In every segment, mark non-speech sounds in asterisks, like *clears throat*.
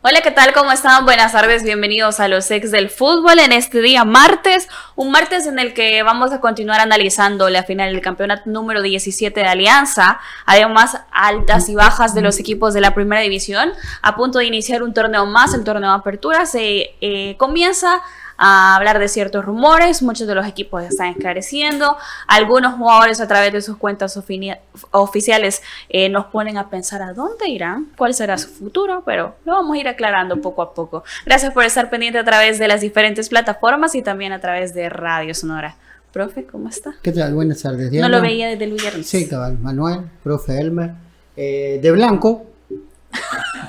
Hola, ¿qué tal? ¿Cómo están? Buenas tardes, bienvenidos a los ex del fútbol en este día martes, un martes en el que vamos a continuar analizando la final del campeonato número 17 de Alianza, además altas y bajas de los equipos de la primera división, a punto de iniciar un torneo más, el torneo de apertura, se eh, comienza a hablar de ciertos rumores, muchos de los equipos están esclareciendo, algunos jugadores a través de sus cuentas oficiales eh, nos ponen a pensar a dónde irán, cuál será su futuro, pero lo vamos a ir aclarando poco a poco. Gracias por estar pendiente a través de las diferentes plataformas y también a través de Radio Sonora. Profe, ¿cómo está? ¿Qué tal? Buenas tardes. Diana. No lo veía desde el viernes. Sí, cabal. Manuel, profe Elmer. Eh, de blanco,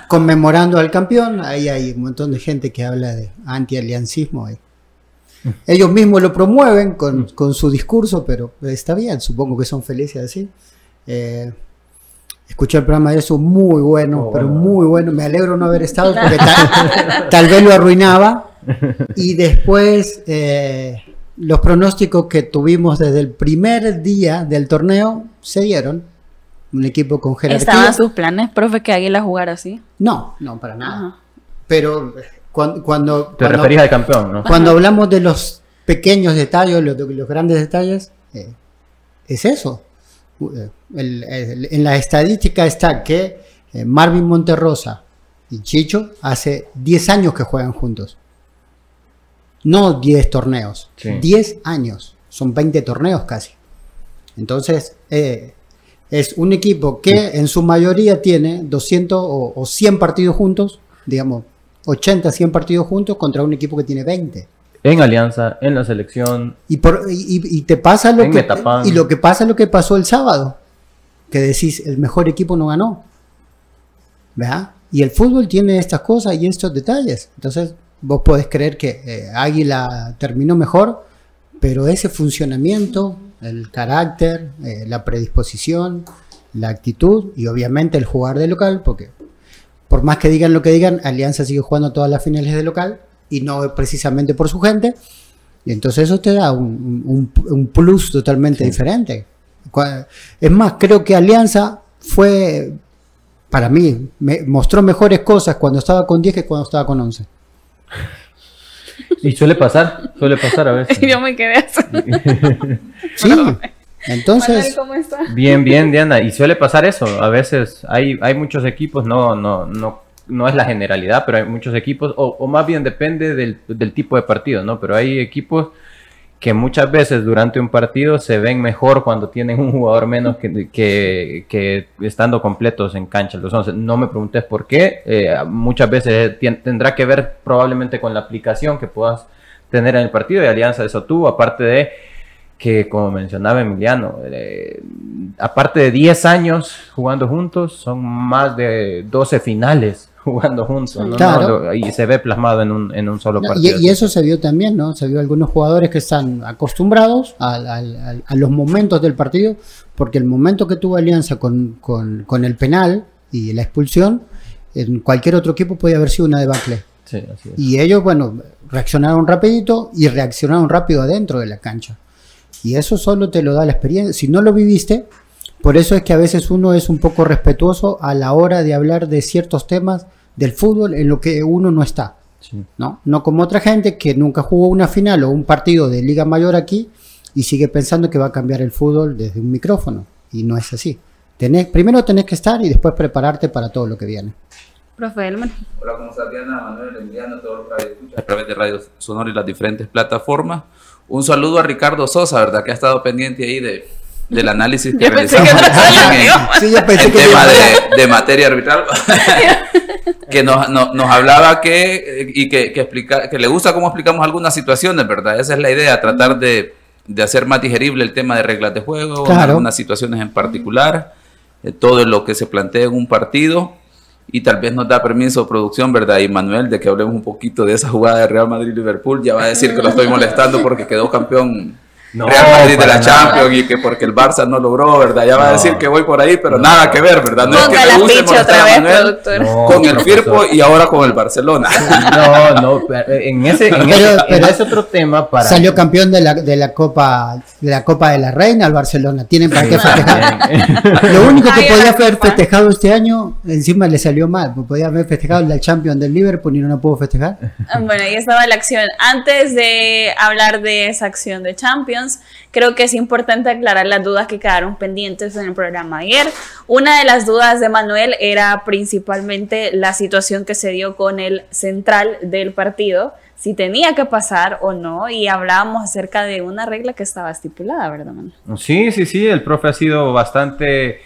conmemorando al campeón. Ahí hay un montón de gente que habla de anti-aliancismo. Ellos mismos lo promueven con, su discurso, pero está bien, supongo que son felices así. Eh, escuché el programa de eso, muy bueno, oh, pero muy bueno. Me alegro no haber estado porque tal, vez lo arruinaba. *laughs* Y después, eh, los pronósticos que tuvimos desde el primer día del torneo se dieron un equipo con jerarquía. ¿Estaban sus planes, profe, que Águila jugara así? No, no, para nada. Pero cuando... cuando Te referís al campeón, ¿no? Cuando hablamos de los pequeños detalles, los, los grandes detalles, eh, es eso. Eh, en la estadística está que eh, Marvin Monterrosa y Chicho hace 10 años que juegan juntos. No 10 torneos, 10 años. Son 20 torneos casi. Entonces, es un equipo que en su mayoría tiene 200 o, 100 partidos juntos, digamos, 80, 100 partidos juntos contra un equipo que tiene 20. En alianza, en la selección. Y, por, y, te pasa lo que y lo que pasa lo que pasó el sábado, que decís el mejor equipo no ganó, ¿verdad? Y el fútbol tiene estas cosas y estos detalles. Entonces vos podés creer que eh, Águila terminó mejor, pero ese funcionamiento el carácter, eh, la predisposición, la actitud y obviamente el jugar de local, porque por más que digan lo que digan, Alianza sigue jugando todas las finales de local y no precisamente por su gente. Y entonces eso te da un, plus totalmente diferente. Es más, creo que Alianza fue, para mí, me mostró mejores cosas cuando estaba con 10 que cuando estaba con 11. *laughs* Y suele pasar, suele pasar a veces. *laughs* Yo me quedé así. *laughs* sí. Entonces, ¿cómo está? bien, bien, Diana. Y suele pasar eso. A veces hay, hay muchos equipos, no, no, no, no es la generalidad, pero hay muchos equipos, o, o más bien depende del, del, tipo de partido, ¿no? Pero hay equipos que muchas veces durante un partido se ven mejor cuando tienen un jugador menos que, que, estando completos en cancha. Entonces, no me preguntes por qué. Eh, muchas veces tendrá que ver probablemente con la aplicación que puedas tener en el partido. Y Alianza eso tuvo, aparte de que, como mencionaba Emiliano, eh, aparte de 10 años jugando juntos, son más de 12 finales jugando juntos, y se ve plasmado en un, en un solo partido. Y, eso se vio también, ¿no? Se vio algunos jugadores que están acostumbrados a, los momentos del partido, porque el momento que tuvo Alianza con, con, el penal y la expulsión, en cualquier otro equipo podía haber sido una debacle. Y ellos, bueno, reaccionaron rapidito y reaccionaron rápido adentro de la cancha. Y eso solo te lo da la experiencia. Si no lo viviste, por eso es que a veces uno es un poco respetuoso a la hora de hablar de ciertos temas del fútbol en lo que uno no está. ¿no? no como otra gente que nunca jugó una final o un partido de Liga Mayor aquí y sigue pensando que va a cambiar el fútbol desde un micrófono. Y no es así. Tenés, primero tenés que estar y después prepararte para todo lo que viene. Profe Elman. Hola, ¿cómo estás, Diana? Manuel, Emiliano, todos los a través de Radio Sonora y las diferentes plataformas. Un saludo a Ricardo Sosa, ¿verdad? Que ha estado pendiente ahí de, del análisis que realizamos en, tema de, materia arbitral, *laughs* que nos, nos, hablaba que, y que, que, explica, que le gusta cómo explicamos algunas situaciones, ¿verdad? Esa es la idea, tratar de, de hacer más digerible el tema de reglas de juego, algunas situaciones en particular, eh, todo lo que se plantea en un partido y tal vez nos da permiso producción, ¿verdad? Y Manuel, de que hablemos un poquito de esa jugada de Real Madrid-Liverpool, ya va a decir que lo estoy molestando porque quedó campeón Real Madrid de la Champions y que porque el Barça no logró, ¿verdad? Ya va a decir que voy por ahí, pero nada que ver, ¿verdad? No es que me guste otra vez, Manuel, con el Firpo y ahora con el Barcelona. No, no, en ese, en ese, otro tema para... Salió campeón de la, de la Copa de la Copa de la Reina al Barcelona. Tienen para qué festejar. *laughs* Lo único que podía haber festejado este año, encima le salió mal. Podía haber festejado el Champions del Liverpool y no lo pudo festejar. Ah, bueno, ahí estaba la acción. Antes de hablar de esa acción de Champions, creo que es importante aclarar las dudas que quedaron pendientes en el programa ayer. Una de las dudas de Manuel era principalmente la situación que se dio con el central del partido, si tenía que pasar o no, y hablábamos acerca de una regla que estaba estipulada, ¿verdad, Manuel? Sí, sí, sí, el profe ha sido bastante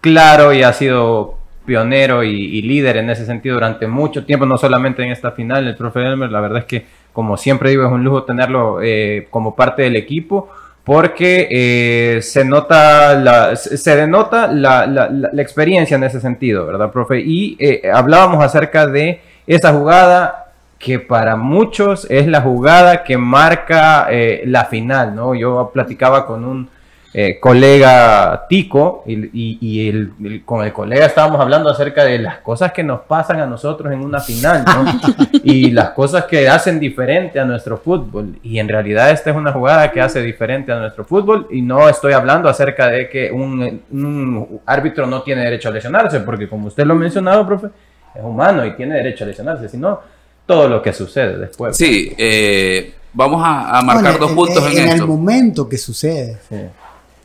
claro y ha sido pionero y, líder en ese sentido durante mucho tiempo, no solamente en esta final, el profe Elmer, la verdad es que como siempre digo, es un lujo tenerlo eh, como parte del equipo porque eh, se nota la, se denota la, experiencia en ese sentido, ¿verdad, profe? Y eh, hablábamos acerca de esa jugada que para muchos es la jugada que marca la final, ¿no? Yo platicaba con un eh, colega Tico y, el, con el colega estábamos hablando acerca de las cosas que nos pasan a nosotros en una final *laughs* y las cosas que hacen diferente a nuestro fútbol. Y en realidad esta es una jugada que hace diferente a nuestro fútbol y no estoy hablando acerca de que un, árbitro no tiene derecho a lesionarse porque como usted lo ha mencionado profe es humano y tiene derecho a lesionarse sino todo lo que sucede después. Sí eh, vamos a, marcar dos puntos en, en, en el momento que sucede. Sí.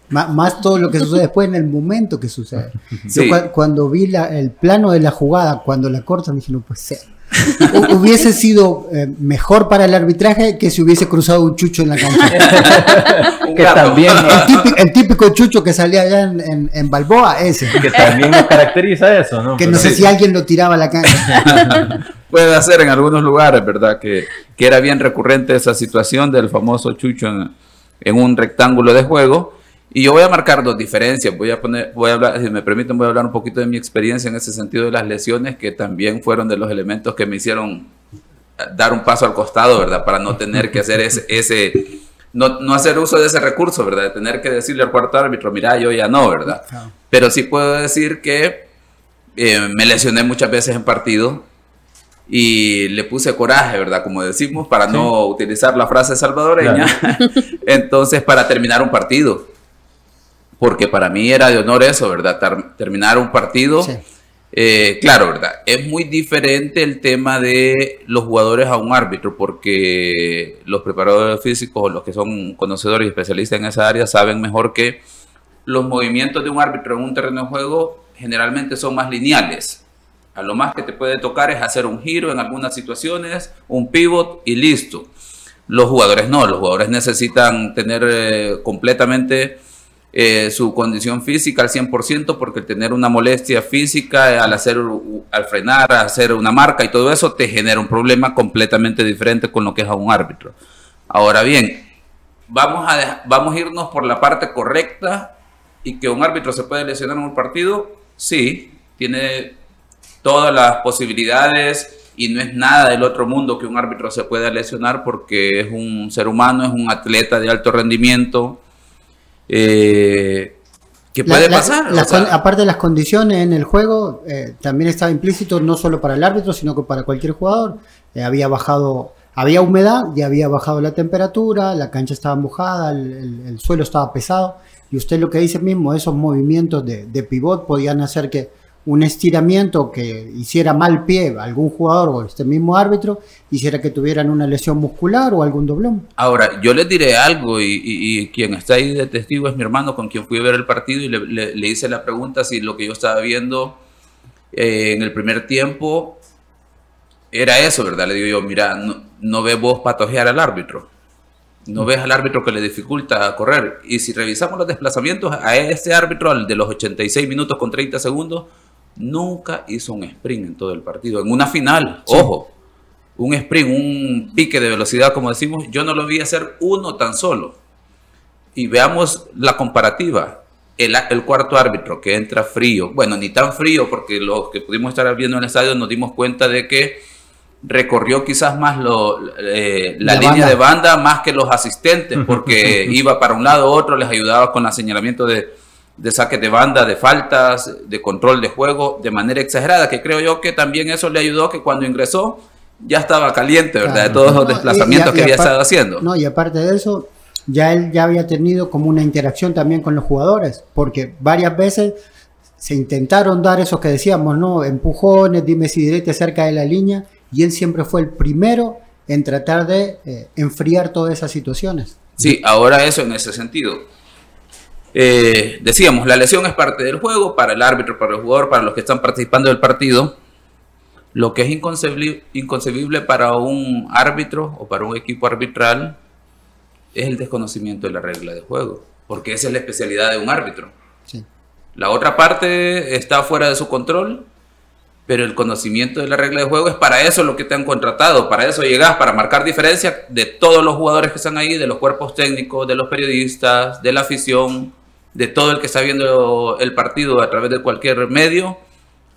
Más, todo lo que sucede después en el momento que sucede. *laughs* Yo cuando vi el plano de la jugada, cuando la cortan, dije, no puede ser. hubiese sido eh, mejor para el arbitraje que si hubiese cruzado un chucho en la cancha. *laughs* que también, el, típico, chucho que salía allá en, en, Balboa, ese. Que también nos caracteriza eso, ¿no? Que no sé si alguien lo tiraba a la cancha. *laughs* Puede ser en algunos lugares, ¿verdad? Que, que, era bien recurrente esa situación del famoso chucho en, en un rectángulo de juego y yo voy a marcar dos diferencias. Voy a poner, voy a hablar, si me permiten, voy a hablar un poquito de mi experiencia en ese sentido de las lesiones, que también fueron de los elementos que me hicieron dar un paso al costado, ¿verdad? Para no tener que hacer ese, ese no, no, hacer uso de ese recurso, ¿verdad? De tener que decirle al cuarto árbitro, mira, yo ya no, ¿verdad? Pero sí puedo decir que eh, me lesioné muchas veces en partido y le puse coraje, ¿verdad? Como decimos, para no utilizar la frase salvadoreña. *laughs* Entonces, para terminar un partido porque para mí era de honor eso, ¿verdad? terminar un partido. Eh, claro, ¿verdad? Es muy diferente el tema de los jugadores a un árbitro, porque los preparadores físicos o los que son conocedores y especialistas en esa área saben mejor que los movimientos de un árbitro en un terreno de juego generalmente son más lineales. A lo más que te puede tocar es hacer un giro en algunas situaciones, un pivot y listo. Los jugadores no, los jugadores necesitan tener eh, completamente eh, su condición física al 100% porque tener una molestia física al hacer al frenar, hacer una marca y todo eso te genera un problema completamente diferente con lo que es a un árbitro. Ahora bien, vamos a vamos a irnos por la parte correcta y que un árbitro se puede lesionar en un partido, sí, tiene todas las posibilidades y no es nada del otro mundo que un árbitro se pueda lesionar porque es un ser humano, es un atleta de alto rendimiento, eh, ¿Qué puede pasar? aparte de las condiciones en el juego, eh, también estaba implícito no solo para el árbitro, sino que para cualquier jugador. Eh, había bajado, había humedad, y había bajado la temperatura, la cancha estaba mojada, el, suelo estaba pesado. Y usted lo que dice mismo, esos movimientos de, de pivot podían hacer que un estiramiento que hiciera mal pie a algún jugador o este mismo árbitro, hiciera que tuvieran una lesión muscular o algún doblón. Ahora, yo les diré algo y, quien está ahí de testigo es mi hermano con quien fui a ver el partido y le, hice la pregunta si lo que yo estaba viendo eh, en el primer tiempo era eso, ¿verdad? Le digo yo, mira, no, no ves vos patojear al árbitro. No ves al árbitro que le dificulta correr. Y si revisamos los desplazamientos, a este árbitro, al de los 86 minutos con 30 segundos, nunca hizo un sprint en todo el partido. En una final, ojo, un sprint, un pique de velocidad, como decimos, yo no lo vi hacer uno tan solo. Y veamos la comparativa. el, el, cuarto árbitro que entra frío, bueno, ni tan frío porque los que pudimos estar viendo en el estadio nos dimos cuenta de que recorrió quizás más lo, eh, la, línea de banda más que los asistentes, porque *laughs* iba para un lado u otro, les ayudaba con el señalamiento de, de saques de banda, de faltas, de control de juego, de manera exagerada, que creo yo que también eso le ayudó que cuando ingresó ya estaba caliente, ¿verdad? De todos los desplazamientos que había estado haciendo. No, y aparte de eso, ya él ya había tenido como una interacción también con los jugadores, porque varias veces se intentaron dar esos que decíamos, ¿no? Empujones, dime si directo cerca de la línea, y él siempre fue el primero en tratar de eh, enfriar todas esas situaciones. Sí, ahora eso en ese sentido. Eh, decíamos, la lesión es parte del juego para el árbitro, para el jugador, para los que están participando del partido. Lo que es inconcebible, inconcebible para un árbitro o para un equipo arbitral es el desconocimiento de la regla de juego, porque esa es la especialidad de un árbitro. La otra parte está fuera de su control pero el conocimiento de la regla de juego es para eso lo que te han contratado, para eso llegas, para marcar diferencia de todos los jugadores que están ahí, de los cuerpos técnicos, de los periodistas, de la afición, de todo el que está viendo el partido a través de cualquier medio.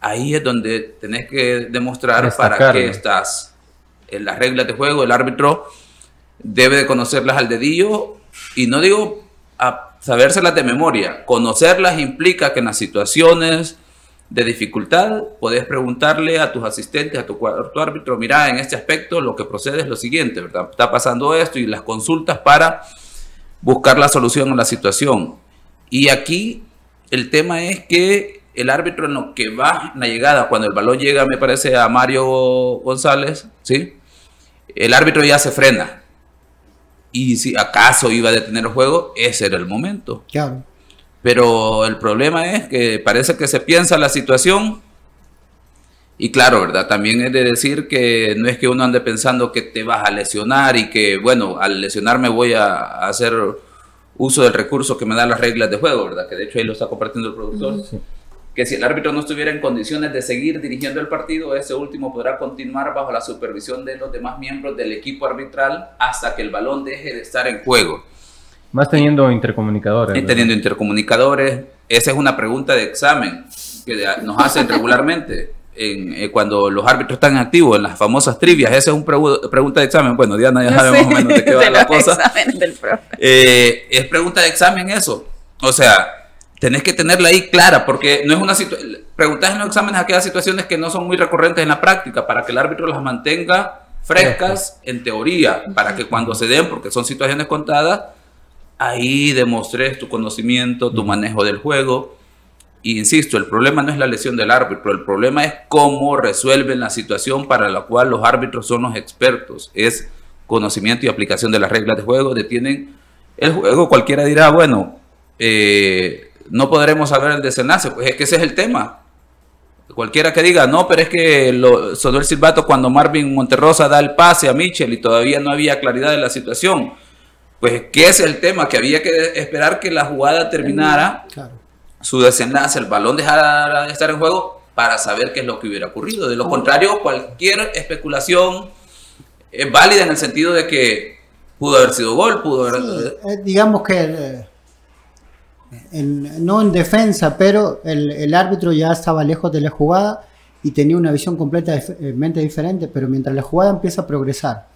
Ahí es donde tenés que demostrar para qué estás. En las reglas de juego, el árbitro debe de conocerlas al dedillo y no digo a sabérselas de memoria, conocerlas implica que en las situaciones de dificultad, podés preguntarle a tus asistentes, a tu cuarto árbitro, mira, en este aspecto lo que procede es lo siguiente, ¿verdad? Está pasando esto y las consultas para buscar la solución a la situación. Y aquí el tema es que el árbitro en lo que va en la llegada, cuando el balón llega, me parece, a Mario González, ¿sí? El árbitro ya se frena. Y si acaso iba a detener el juego, ese era el momento. Claro. Pero el problema es que parece que se piensa la situación y claro, ¿verdad? También es de decir que no es que uno ande pensando que te vas a lesionar y que, bueno, al lesionarme voy a, hacer uso del recurso que me dan las reglas de juego, ¿verdad? Que de hecho ahí lo está compartiendo el productor. Que si el árbitro no estuviera en condiciones de seguir dirigiendo el partido, ese último podrá continuar bajo la supervisión de los demás miembros del equipo arbitral hasta que el balón deje de estar en juego. Más teniendo intercomunicadores. Y teniendo intercomunicadores. Esa es una pregunta de examen que nos hacen regularmente. En, eh, cuando los árbitros están activos en las famosas trivias, esa es una pregunta de examen. Bueno, Diana ya *laughs* sabe más o menos de qué va la cosa. Eh, es pregunta de examen eso. O sea, tenés que tenerla ahí clara, porque no es una situación. Preguntas en los exámenes aquellas situaciones que no son muy recurrentes en la práctica, para que el árbitro las mantenga frescas en teoría, para que cuando se den, porque son situaciones contadas, ahí demostré tu conocimiento, tu manejo del juego. Insisto, el problema no es la lesión del árbitro, el problema es cómo resuelven la situación para la cual los árbitros son los expertos. Es conocimiento y aplicación de las reglas de juego, detienen el juego. Cualquiera dirá, bueno, eh, no podremos saber el desenlace, pues es que ese es el tema. Cualquiera que diga, no, pero es que lo, sonó el silbato cuando Marvin Monterrosa da el pase a Mitchell y todavía no había claridad de la situación pues, ¿qué es el tema? Que había que esperar que la jugada terminara, su desenlace, el balón dejara de estar en juego para saber qué es lo que hubiera ocurrido. De lo contrario, cualquier especulación es válida en el sentido de que pudo haber sido gol, pudo haber... Eh, digamos que... Eh, no en defensa, pero el, el, árbitro ya estaba lejos de la jugada y tenía una visión completamente diferente, pero mientras la jugada empieza a progresar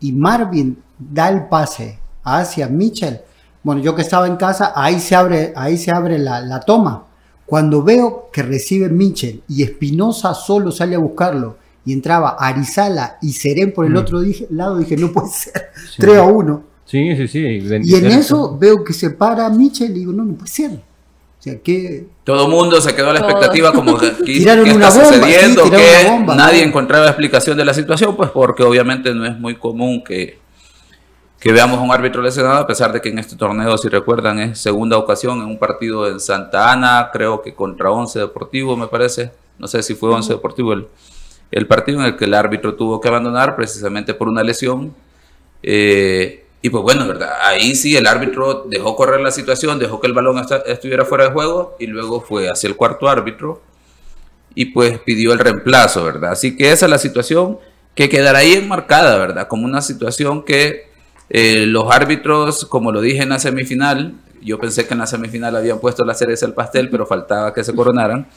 y Marvin da el pase hacia Mitchell. Bueno, yo que estaba en casa, ahí se abre, ahí se abre la, toma. Cuando veo que recibe Mitchell y Espinosa solo sale a buscarlo y entraba Arizala y Serén por el mm. otro lado, dije, no puede ser, *laughs* 3 a 1. Sí, sí, sí. Y en eso veo que se para Mitchell y digo, no, no puede ser. O sea, que... Todo el mundo se quedó a la expectativa como *laughs* que, ¿qué está sucediendo? que nadie encontraba explicación de la situación, pues porque obviamente no es muy común que que veamos a un árbitro lesionado, a pesar de que en este torneo, si recuerdan, es segunda ocasión en un partido en Santa Ana, creo que contra Once Deportivo, me parece. No sé si fue Once Deportivo el, el partido en el que el árbitro tuvo que abandonar precisamente por una lesión. Eh, y pues bueno, ¿verdad? Ahí sí el árbitro dejó correr la situación, dejó que el balón estuviera fuera de juego y luego fue hacia el cuarto árbitro y pues pidió el reemplazo, ¿verdad? Así que esa es la situación que quedará ahí enmarcada, ¿verdad? Como una situación que eh, los árbitros, como lo dije en la semifinal, Yo pensé que en la semifinal habían puesto la cereza al pastel, pero faltaba que se coronaran.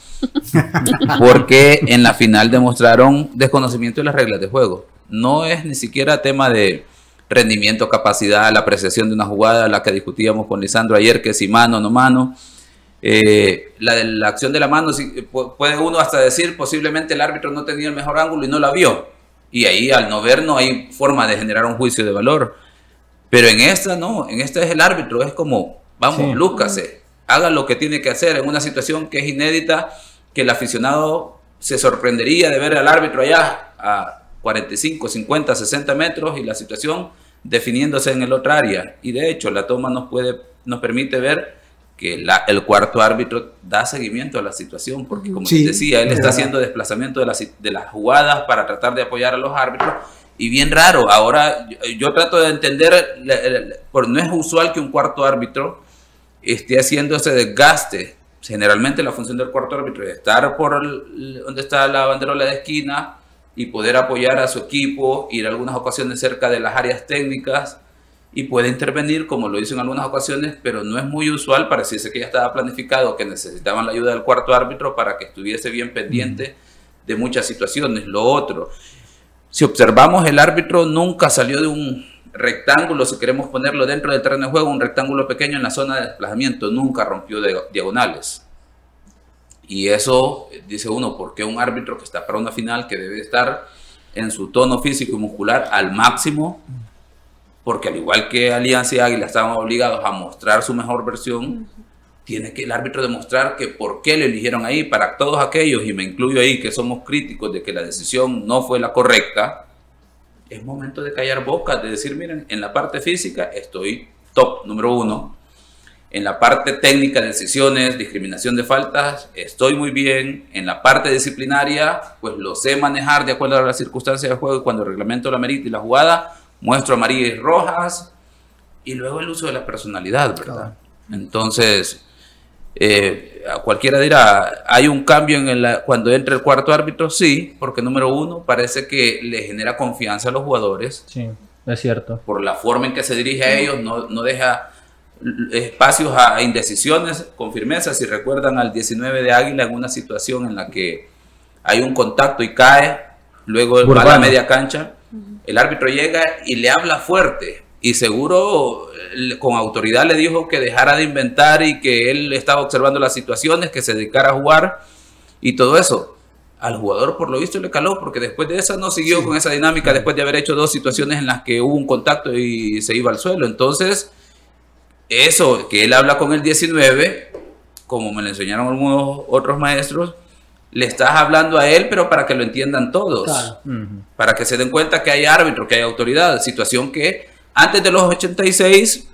*laughs* Porque en la final demostraron desconocimiento de las reglas de juego. No es ni siquiera tema de rendimiento, capacidad, la apreciación de una jugada, la que discutíamos con Lisandro ayer, que si mano o no mano. Eh, la, la acción de la mano, puede uno hasta decir, posiblemente el árbitro no tenía el mejor ángulo y no la vio. Y ahí al no ver no hay forma de generar un juicio de valor. Pero en esta no, en esta es el árbitro, es como, vamos, lúcase, haga lo que tiene que hacer en una situación que es inédita, que el aficionado se sorprendería de ver al árbitro allá a 45, 50, 60 metros y la situación definiéndose en el otro área. Y de hecho la toma nos, puede, nos permite ver que el cuarto árbitro da seguimiento a la situación, porque como decía, él está haciendo desplazamiento de las, de las jugadas para tratar de apoyar a los árbitros. Y bien raro, ahora yo, trato de entender, por, no es usual que un cuarto árbitro esté haciendo ese desgaste. Generalmente la función del cuarto árbitro es estar por donde está la banderola de esquina y poder apoyar a su equipo, ir a algunas ocasiones cerca de las áreas técnicas y puede intervenir como lo hizo en algunas ocasiones, pero no es muy usual, pareciese que ya estaba planificado que necesitaban la ayuda del cuarto árbitro para que estuviese bien pendiente de muchas situaciones. Lo otro, si observamos el árbitro nunca salió de un rectángulo, si queremos ponerlo dentro del terreno de juego, un rectángulo pequeño en la zona de desplazamiento, nunca rompió de diagonales. Y eso dice uno, ¿por qué un árbitro que está para una final, que debe estar en su tono físico y muscular al máximo, porque al igual que Alianza y Águila estaban obligados a mostrar su mejor versión, tiene que el árbitro demostrar que por qué le eligieron ahí, para todos aquellos, y me incluyo ahí, que somos críticos de que la decisión no fue la correcta, es momento de callar bocas, de decir, miren, en la parte física estoy top número uno, en la parte técnica de decisiones, discriminación de faltas, estoy muy bien. En la parte disciplinaria, pues lo sé manejar de acuerdo a las circunstancias del juego y cuando el reglamento la merita y la jugada, muestro amarillas y rojas, y luego el uso de la personalidad, ¿verdad? Entonces, eh, cualquiera dirá, ¿hay un cambio en el, cuando entra el cuarto árbitro? Sí, porque número uno, parece que le genera confianza a los jugadores. Sí, es cierto. Por la forma en que se dirige a ellos, no, no deja espacios a indecisiones con firmeza. Si recuerdan al 19 de Águila en una situación en la que hay un contacto y cae, luego va a la media cancha el árbitro llega y le habla fuerte y seguro con autoridad le dijo que dejara de inventar y que él estaba observando las situaciones, que se dedicara a jugar y todo eso. Al jugador por lo visto le caló porque después de esa no siguió con esa dinámica después de haber hecho dos situaciones en las que hubo un contacto y se iba al suelo. Entonces, eso que él habla con el 19, como me lo enseñaron algunos otros maestros, le estás hablando a él, pero para que lo entiendan todos. Para que se den cuenta que hay árbitro, que hay autoridad. Situación que antes de los 86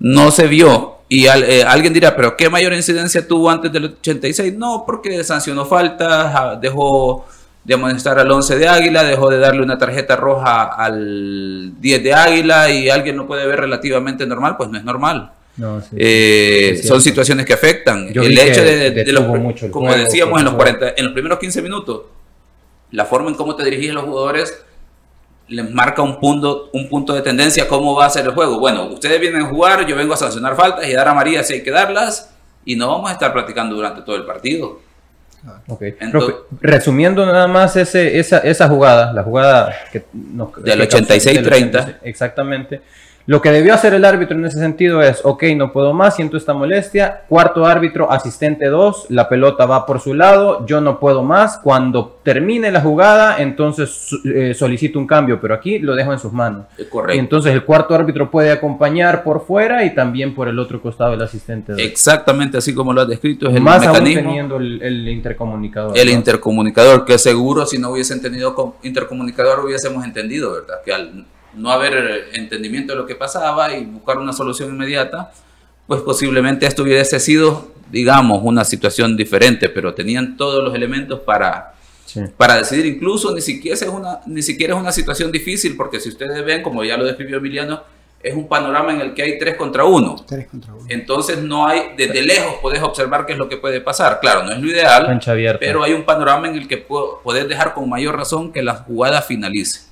no se vio. Y eh, alguien dirá, pero ¿qué mayor incidencia tuvo antes del 86? No, porque sancionó faltas, dejó de amonestar al 11 de Águila, dejó de darle una tarjeta roja al 10 de Águila y alguien lo puede ver relativamente normal, pues no es normal. Eh, son situaciones que afectan. el hecho de, como decíamos en los, 40, en los primeros 15 minutos, la forma en cómo te diriges a los jugadores les marca un punto, un punto de tendencia cómo va a ser el juego. Bueno, ustedes vienen a jugar, yo vengo a sancionar faltas y dar a María si hay que darlas y no vamos a estar platicando durante todo el partido. resumiendo nada más ese, esa, esa jugada, la jugada que nos, del 86-30. Exactamente. Lo que debió hacer el árbitro en ese sentido es, ok, no puedo más, siento esta molestia. Cuarto árbitro, asistente 2, la pelota va por su lado, yo no puedo más. Cuando termine la jugada, entonces eh, solicito un cambio, pero aquí lo dejo en sus manos. Correcto. entonces el cuarto árbitro puede acompañar por fuera y también por el otro costado del asistente 2. Exactamente así como lo has descrito, es el más mecanismo. teniendo el, intercomunicador. El intercomunicador, que seguro si no hubiesen tenido intercomunicador hubiésemos entendido, ¿verdad? Que al no haber entendimiento de lo que pasaba y buscar una solución inmediata, pues posiblemente esto hubiese sido, digamos, una situación diferente, pero tenían todos los elementos para, para decidir. Incluso ni siquiera, es una, ni siquiera es una situación difícil, porque si ustedes ven, como ya lo describió Emiliano, es un panorama en el que hay tres contra uno. Entonces no hay, desde lejos puedes observar qué es lo que puede pasar. Claro, no es lo ideal, pero hay un panorama en el que puedes dejar con mayor razón que la jugada finalice.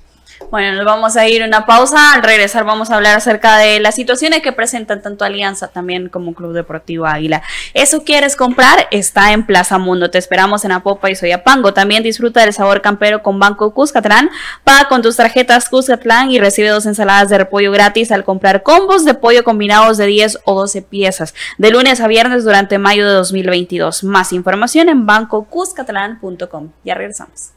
Bueno, nos vamos a ir una pausa. Al regresar vamos a hablar acerca de las situaciones que presentan tanto Alianza también como Club Deportivo Águila. ¿Eso quieres comprar? Está en Plaza Mundo. Te esperamos en Apopa y Soyapango. También disfruta del sabor campero con Banco Cuscatlán. Paga con tus tarjetas Cuscatlán y recibe dos ensaladas de repollo gratis al comprar combos de pollo combinados de 10 o 12 piezas. De lunes a viernes durante mayo de 2022. Más información en bancocuscatlán.com. Ya regresamos.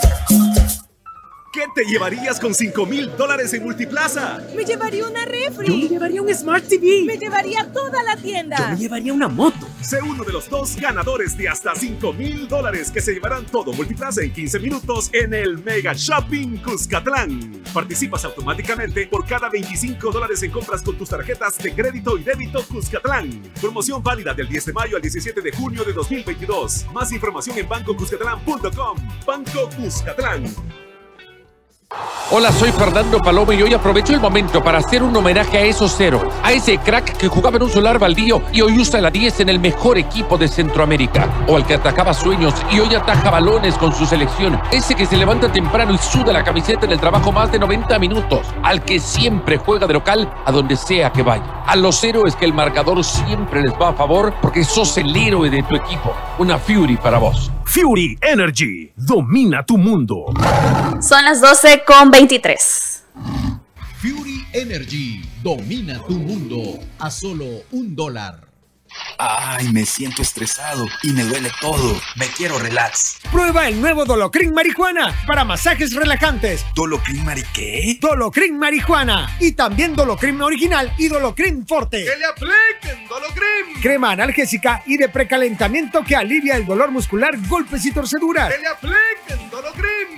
¿Qué te llevarías con 5 mil dólares en Multiplaza? Me llevaría una refri. Yo me llevaría un Smart TV. Me llevaría toda la tienda. Yo me llevaría una moto. Sé uno de los dos ganadores de hasta 5 mil dólares que se llevarán todo Multiplaza en 15 minutos en el Mega Shopping Cuscatlán. Participas automáticamente por cada 25 dólares en compras con tus tarjetas de crédito y débito Cuscatlán. Promoción válida del 10 de mayo al 17 de junio de 2022. Más información en bancocuscatlán.com. Banco Cuscatlán. Hola, soy Fernando Paloma y hoy aprovecho el momento para hacer un homenaje a esos cero, a ese crack que jugaba en un solar baldío y hoy usa la 10 en el mejor equipo de Centroamérica, o al que atacaba sueños y hoy ataja balones con su selección, ese que se levanta temprano y suda la camiseta en el trabajo más de 90 minutos, al que siempre juega de local a donde sea que vaya. A los héroes que el marcador siempre les va a favor porque sos el héroe de tu equipo. Una Fury para vos. Fury Energy domina tu mundo. Son las 12 con 23. Fury Energy domina tu mundo a solo un dólar. Ay, me siento estresado y me duele todo. Me quiero relax. Prueba el nuevo Dolocrin Marihuana para masajes relajantes. ¿Dolocrin Mari qué? Dolocrin Marihuana. Y también Dolocrin Original y Dolocrin Forte. ¡Que le apliquen Dolocrin! Crema analgésica y de precalentamiento que alivia el dolor muscular, golpes y torceduras. ¡Que le apliquen Dolocrin!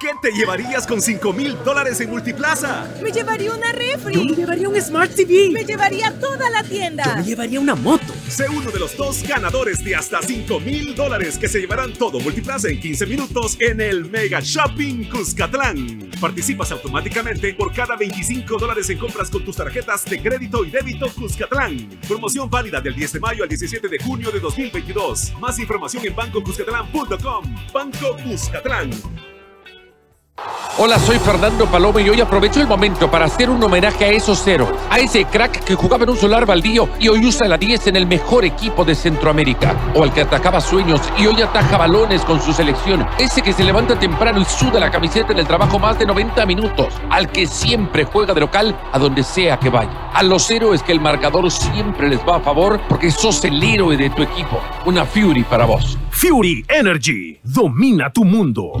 ¿Qué te llevarías con 5 mil dólares en Multiplaza? Me llevaría una refri. Yo me llevaría un Smart TV. Me llevaría toda la tienda. Yo me llevaría una moto. Sé uno de los dos ganadores de hasta 5 mil dólares que se llevarán todo Multiplaza en 15 minutos en el Mega Shopping Cuscatlán. Participas automáticamente por cada 25 dólares en compras con tus tarjetas de crédito y débito Cuscatlán. Promoción válida del 10 de mayo al 17 de junio de 2022. Más información en bancocuscatlán.com. Banco Cuscatlán. Hola, soy Fernando Paloma y hoy aprovecho el momento para hacer un homenaje a esos cero, a ese crack que jugaba en un solar baldío y hoy usa la 10 en el mejor equipo de Centroamérica, o al que atacaba sueños y hoy ataja balones con su selección, ese que se levanta temprano y suda la camiseta en el trabajo más de 90 minutos, al que siempre juega de local a donde sea que vaya. A los héroes que el marcador siempre les va a favor porque sos el héroe de tu equipo. Una Fury para vos. Fury Energy domina tu mundo.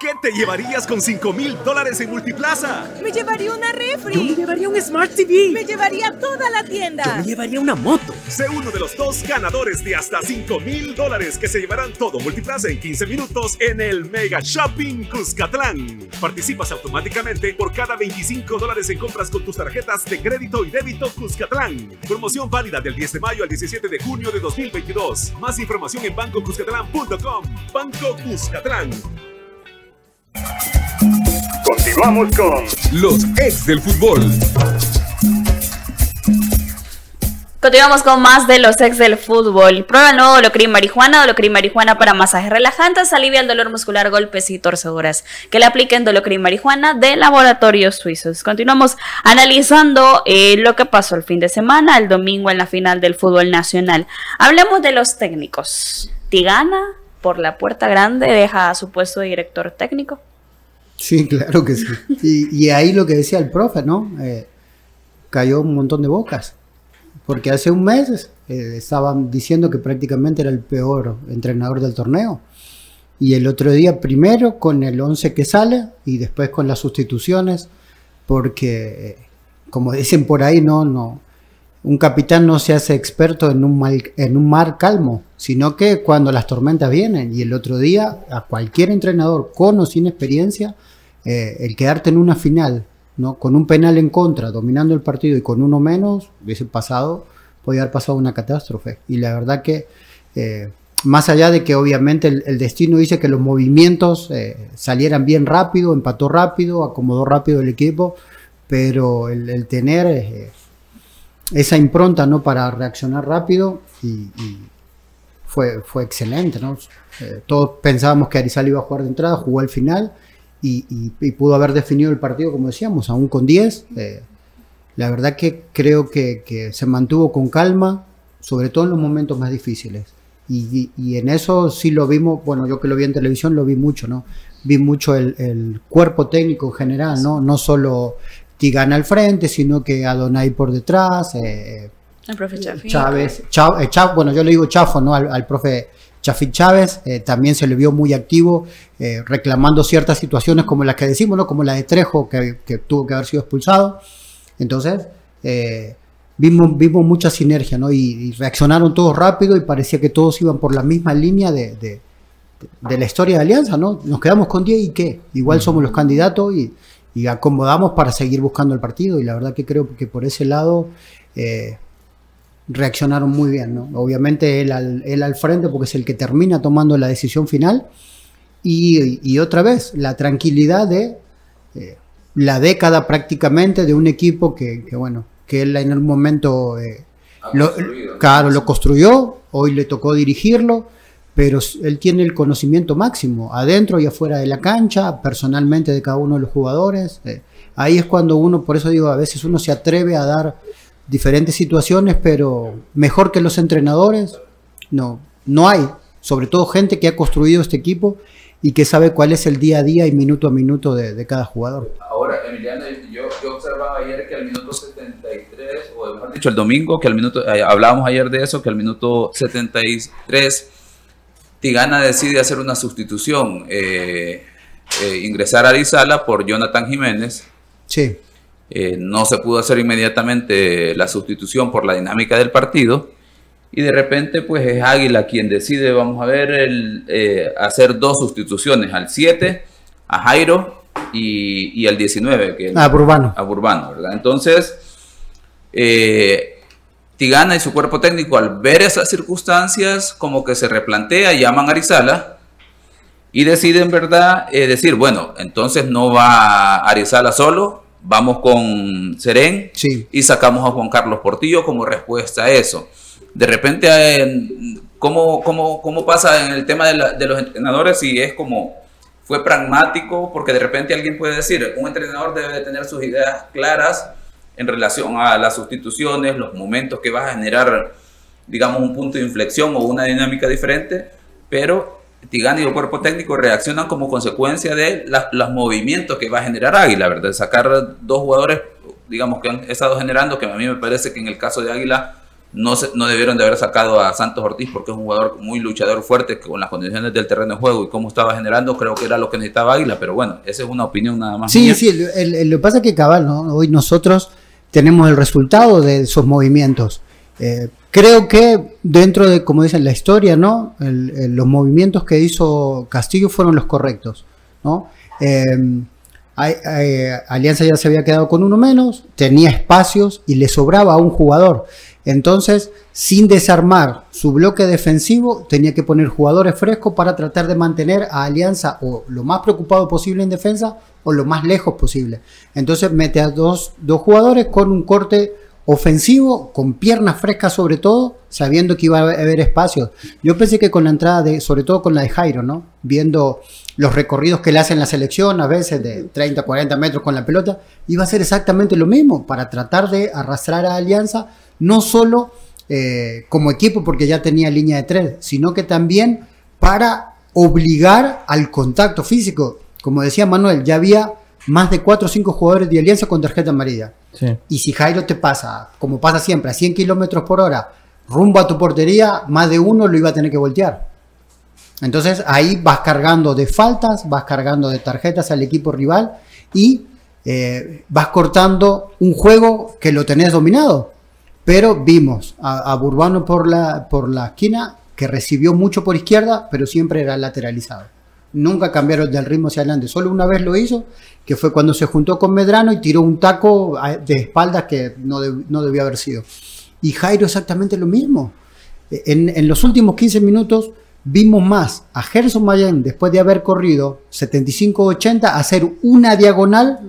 ¿Qué te llevarías con 5 mil dólares en Multiplaza? Me llevaría una refri. Yo me llevaría un Smart TV. Me llevaría toda la tienda. Yo me llevaría una moto. Sé uno de los dos ganadores de hasta 5 mil dólares que se llevarán todo Multiplaza en 15 minutos en el Mega Shopping Cuscatlán. Participas automáticamente por cada 25 dólares en compras con tus tarjetas de crédito y débito Cuscatlán. Promoción válida del 10 de mayo al 17 de junio de 2022. Más información en bancocuscatlán.com. Banco Cuscatlán. Continuamos con los ex del fútbol. Continuamos con más de los ex del fútbol. Prueba el nuevo Dolocrin Marihuana, Dolocrin Marihuana para masajes relajantes, alivia el dolor muscular, golpes y torceduras. Que le apliquen Dolocrin Marihuana de laboratorios suizos. Continuamos analizando eh, lo que pasó el fin de semana, el domingo en la final del fútbol nacional. Hablemos de los técnicos. Tigana, por la puerta grande, deja a su puesto de director técnico. Sí, *laughs* claro que sí. Y, ahí lo que decía el profe, ¿no? Eh, cayó un montón de bocas porque hace un mes eh, estaban diciendo que prácticamente era el peor entrenador del torneo. Y el otro día primero con el 11 que sale y después con las sustituciones, porque como dicen por ahí, no, no, un capitán no se hace experto en un, en un mar calmo, sino que cuando las tormentas vienen. Y el otro día, a cualquier entrenador con o sin experiencia, eh, el quedarte en una final, ¿no? con un penal en contra, dominando el partido y con uno menos, hubiese pasado, podía haber pasado una catástrofe. Y la verdad que, eh, más allá de que obviamente el, destino dice que los movimientos eh, salieran bien rápido, empató rápido, acomodó rápido el equipo, pero el, tener esa impronta ¿no? para reaccionar rápido y, fue, fue excelente. ¿no? Eh, todos pensábamos que Arizal iba a jugar de entrada, jugó al final y, pudo haber definido el partido, como decíamos, aún con 10. Eh, la verdad que creo que, se mantuvo con calma, sobre todo en los momentos más difíciles. Y, en eso sí lo vimos, bueno, yo que lo vi en televisión lo vi mucho, ¿no? Vi mucho el, el cuerpo técnico en general, ¿no? No solo Tigana al frente, sino que Adonai por detrás. Eh, el profe Chávez, eh, bueno, yo le digo Chafo, ¿no? Al, profe Chafi Chávez, eh, también se le vio muy activo, reclamando ciertas situaciones como las que decimos, ¿no? Como la de Trejo, que, tuvo que haber sido expulsado. Entonces, vimos, vimos mucha sinergia, ¿no? Y, reaccionaron todos rápido y parecía que todos iban por la misma línea de, de, de la historia de Alianza, ¿no? Nos quedamos con 10 y qué, igual somos los candidatos y y acomodamos para seguir buscando el partido. Y la verdad que creo que por ese lado eh, reaccionaron muy bien. ¿no? Obviamente él al, él al frente porque es el que termina tomando la decisión final. Y, otra vez, la tranquilidad de eh, la década prácticamente de un equipo que, bueno, que él en un momento, eh, lo, claro, lo construyó, hoy le tocó dirigirlo pero él tiene el conocimiento máximo, adentro y afuera de la cancha, personalmente de cada uno de los jugadores. Eh, ahí es cuando uno, por eso digo, a veces uno se atreve a dar diferentes situaciones, pero mejor que los entrenadores, no, no hay, sobre todo gente que ha construido este equipo y que sabe cuál es el día a día y minuto a minuto de, cada jugador. Ahora, Emiliano, yo, observaba ayer que al minuto 73, o mejor dicho, el domingo, que al minuto, eh, hablábamos ayer de eso, que al minuto 73 Tigana decide hacer una sustitución, eh, eh, ingresar a Arizala por Jonathan Jiménez. Sí. Eh, no se pudo hacer inmediatamente la sustitución por la dinámica del partido. Y de repente, pues es Águila quien decide, vamos a ver, el, hacer dos sustituciones, al 7, a Jairo y, al 19. Que a Burbano. A Burbano, ¿verdad? Entonces, Tigana y su cuerpo técnico al ver esas circunstancias como que se replantea, llaman a Arizala y deciden, ¿verdad?, eh, decir, bueno, entonces no va Arizala solo, vamos con Serén y sacamos a Juan Carlos Portillo como respuesta a eso. De repente, eh, ¿cómo, cómo, cómo pasa en el tema de, de los entrenadores si es como fue pragmático? Porque de repente alguien puede decir, un entrenador debe de tener sus ideas claras en relación a las sustituciones, los momentos que vas a generar, digamos, un punto de inflexión o una dinámica diferente, pero Tigani y el cuerpo técnico reaccionan como consecuencia de los movimientos que va a generar Águila, ¿verdad? Sacar dos jugadores, digamos, que han estado generando, que a mí me parece que en el caso de Águila no, se, no debieron de haber sacado a Santos Ortiz porque es un jugador muy luchador fuerte con las condiciones del terreno de juego y cómo estaba generando, creo que era lo que necesitaba Águila, pero bueno, esa es una opinión nada más. Sí, sí, lo que pasa es que cabal, ¿no? Hoy nosotros tenemos el resultado de esos movimientos. Eh, creo que dentro de, como dicen, la historia, ¿no? los movimientos que hizo Castillo fueron los correctos, ¿no? Eh, Alianza ya se había quedado con uno menos, tenía espacios y le sobraba a un jugador. Entonces, sin desarmar su bloque defensivo, tenía que poner jugadores frescos para tratar de mantener a Alianza o lo más preocupado posible en defensa o lo más lejos posible. Entonces mete a dos, dos jugadores con un corte ofensivo, con piernas frescas sobre todo, sabiendo que iba a haber espacios. Yo pensé que con la entrada de, sobre todo con la de Jairo, ¿no? Viendo los recorridos que le hacen la selección, a veces de 30, 40 metros con la pelota, iba a ser exactamente lo mismo, para tratar de arrastrar a Alianza, no solo eh, como equipo, porque ya tenía línea de tres, sino que también para obligar al contacto físico como decía Manuel, ya había más de 4 o 5 jugadores de Alianza con tarjeta amarilla. Y si Jairo te pasa, como pasa siempre, a 100 kilómetros por hora, rumbo a tu portería, más de uno lo iba a tener que voltear. Entonces ahí vas cargando de faltas, vas cargando de tarjetas al equipo rival y eh, vas cortando un juego que lo tenés dominado. Pero vimos a, a Burbano por la, por la esquina que recibió mucho por izquierda, pero siempre era lateralizado. Nunca cambiaron del ritmo hacia adelante. Solo una vez lo hizo, que fue cuando se juntó con Medrano y tiró un taco de espaldas que no, no debió haber sido. Y Jairo exactamente lo mismo. En, en los últimos 15 minutos vimos más a Gerson Mayen después de haber corrido 75-80 hacer una diagonal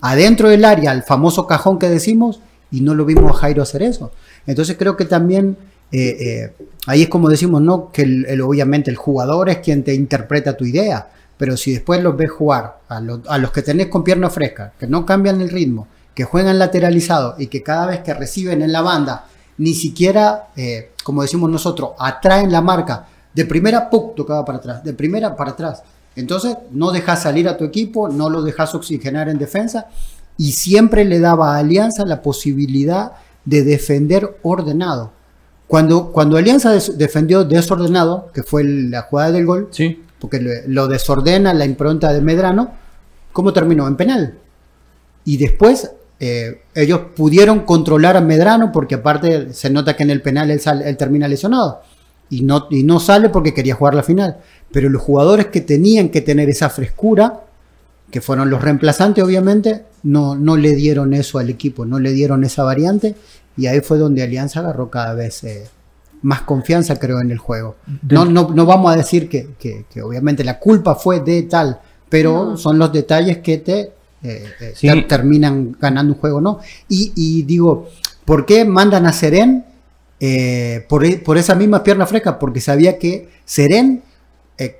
adentro del área, el famoso cajón que decimos, y no lo vimos a Jairo hacer eso. Entonces creo que también eh, eh, ahí es como decimos, ¿no? Que el, obviamente el jugador es quien te interpreta tu idea, pero si después los ves jugar, a, los que tenés con pierna fresca, que no cambian el ritmo, que juegan lateralizado y que cada vez que reciben en la banda, ni siquiera, eh, como decimos nosotros, atraen la marca, de primera, ¡pum! tocaba para atrás, de primera para atrás. Entonces, no dejas salir a tu equipo, no lo dejas oxigenar en defensa y siempre le daba a Alianza la posibilidad de defender ordenado. Cuando, cuando Alianza defendió desordenado, que fue la jugada del gol, sí. porque lo, desordena la impronta de Medrano, ¿cómo terminó? En penal. Y después eh, ellos pudieron controlar a Medrano, porque aparte se nota que en el penal él, él termina lesionado. Y no, y no sale porque quería jugar la final. Pero los jugadores que tenían que tener esa frescura, que fueron los reemplazantes obviamente, no, no le dieron eso al equipo, no le dieron esa variante y ahí fue donde Alianza agarró cada vez eh, más confianza, creo, en el juego. No, no, no vamos a decir que, que, obviamente la culpa fue de tal, pero son los detalles que te, eh, eh, terminan ganando un juego, ¿no? Y, y, digo, ¿por qué mandan a Seren por, por, esa misma pierna fresca? Porque sabía que Seren,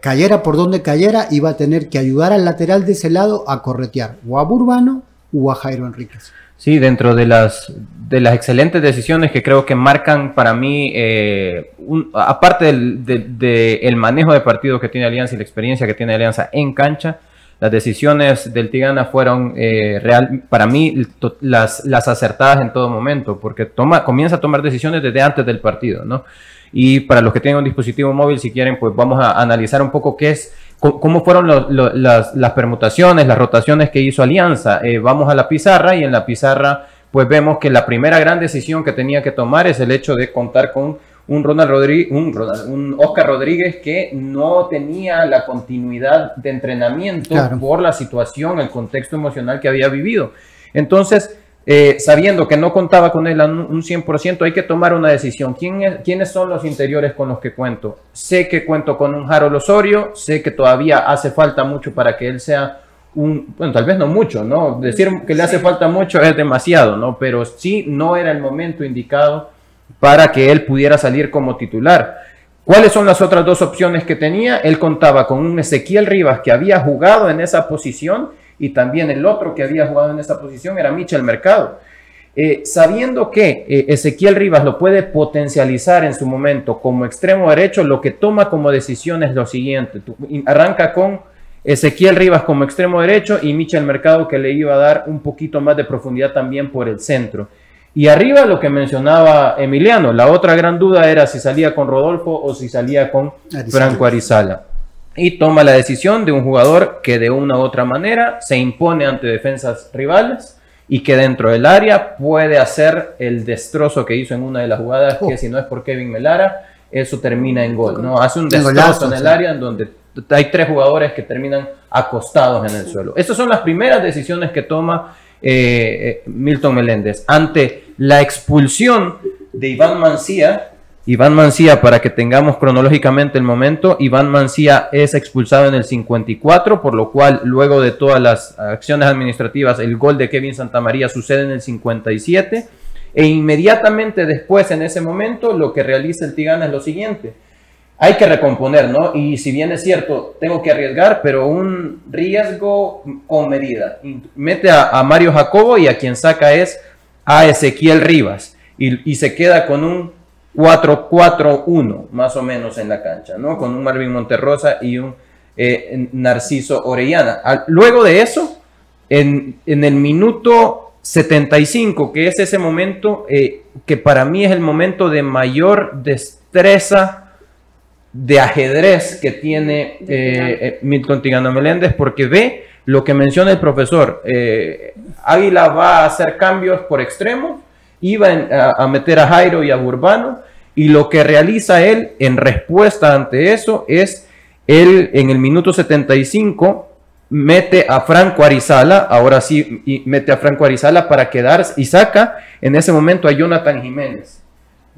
cayera por donde cayera, iba a tener que ayudar al lateral de ese lado a corretear, o a Burbano o a Jairo Enríquez. Sí, dentro de las, de las excelentes decisiones que creo que marcan para mí, eh, aparte del manejo de partido que tiene Alianza y la experiencia que tiene Alianza en cancha, las decisiones del Tigana fueron eh, real, para mí las, las acertadas en todo momento, porque toma, comienza a tomar decisiones desde antes del partido, ¿no? Y para los que tienen un dispositivo móvil, si quieren, pues vamos a analizar un poco qué es cómo fueron las, permutaciones, las rotaciones que hizo Alianza. Eh, vamos a la pizarra y en la pizarra pues vemos que la primera gran decisión que tenía que tomar es el hecho de contar con un Ronald Rodríguez, un, Oscar Rodríguez que no tenía la continuidad de entrenamiento por la situación, el contexto emocional que había vivido. Entonces, eh, sabiendo que no contaba con él un 100%, hay que tomar una decisión. ¿Quién ¿Quiénes son los interiores con los que cuento? Sé que cuento con un Harold Osorio, sé que todavía hace falta mucho para que él sea un, bueno, tal vez no mucho, ¿no? Decir que le hace falta mucho es demasiado, ¿no? Pero sí no era el momento indicado para que él pudiera salir como titular. ¿Cuáles son las otras dos opciones que tenía? Él contaba con un Ezequiel Rivas que había jugado en esa posición y también el otro que había jugado en esta posición era Michel Mercado. Eh, sabiendo que eh, Ezequiel Rivas lo puede potencializar en su momento como extremo derecho, lo que toma como decisión es lo siguiente. arranca con Ezequiel Rivas como extremo derecho y Michel Mercado que le iba a dar un poquito más de profundidad también por el centro. Y arriba lo que mencionaba Emiliano, la otra gran duda era si salía con Rodolfo o si salía con Franco Arizala y toma la decisión de un jugador que de una u otra manera se impone ante defensas rivales y que dentro del área puede hacer el destrozo que hizo en una de las jugadas, que si no es por Kevin Melara, eso termina en gol, ¿no? Hace un destrozo en el área en donde hay tres jugadores que terminan acostados en el suelo. Estas son las primeras decisiones que toma eh, eh, Milton Meléndez. Ante la expulsión de Iván Mancía, Iván Mancía, para que tengamos cronológicamente el momento, Iván Mancía es expulsado en el 54, por lo cual luego de todas las acciones administrativas, el gol de Kevin Santamaría sucede en el 57. E inmediatamente después, en ese momento, lo que realiza el Tigana es lo siguiente. Hay que recomponer, ¿no? Y si bien es cierto, tengo que arriesgar, pero un riesgo con medida. Mete a, Mario Jacobo y a quien saca es a Ezequiel Rivas. y se queda con un 4-4-1 más o menos en la cancha, ¿no? Con un Marvin Monterrosa y un eh, Narciso Orellana. luego de eso, en, el minuto 75, que es ese momento eh, que para mí es el momento de mayor destreza de ajedrez que tiene eh, eh, Milton Tigano Meléndez, porque ve lo que menciona el profesor. Águila va a hacer cambios por extremo, iba a, a, meter a Jairo y a Urbano, y lo que realiza él en respuesta ante eso es, él en el minuto 75 mete a Franco Arizala, ahora sí, y mete a Franco Arizala para quedar y saca en ese momento a Jonathan Jiménez.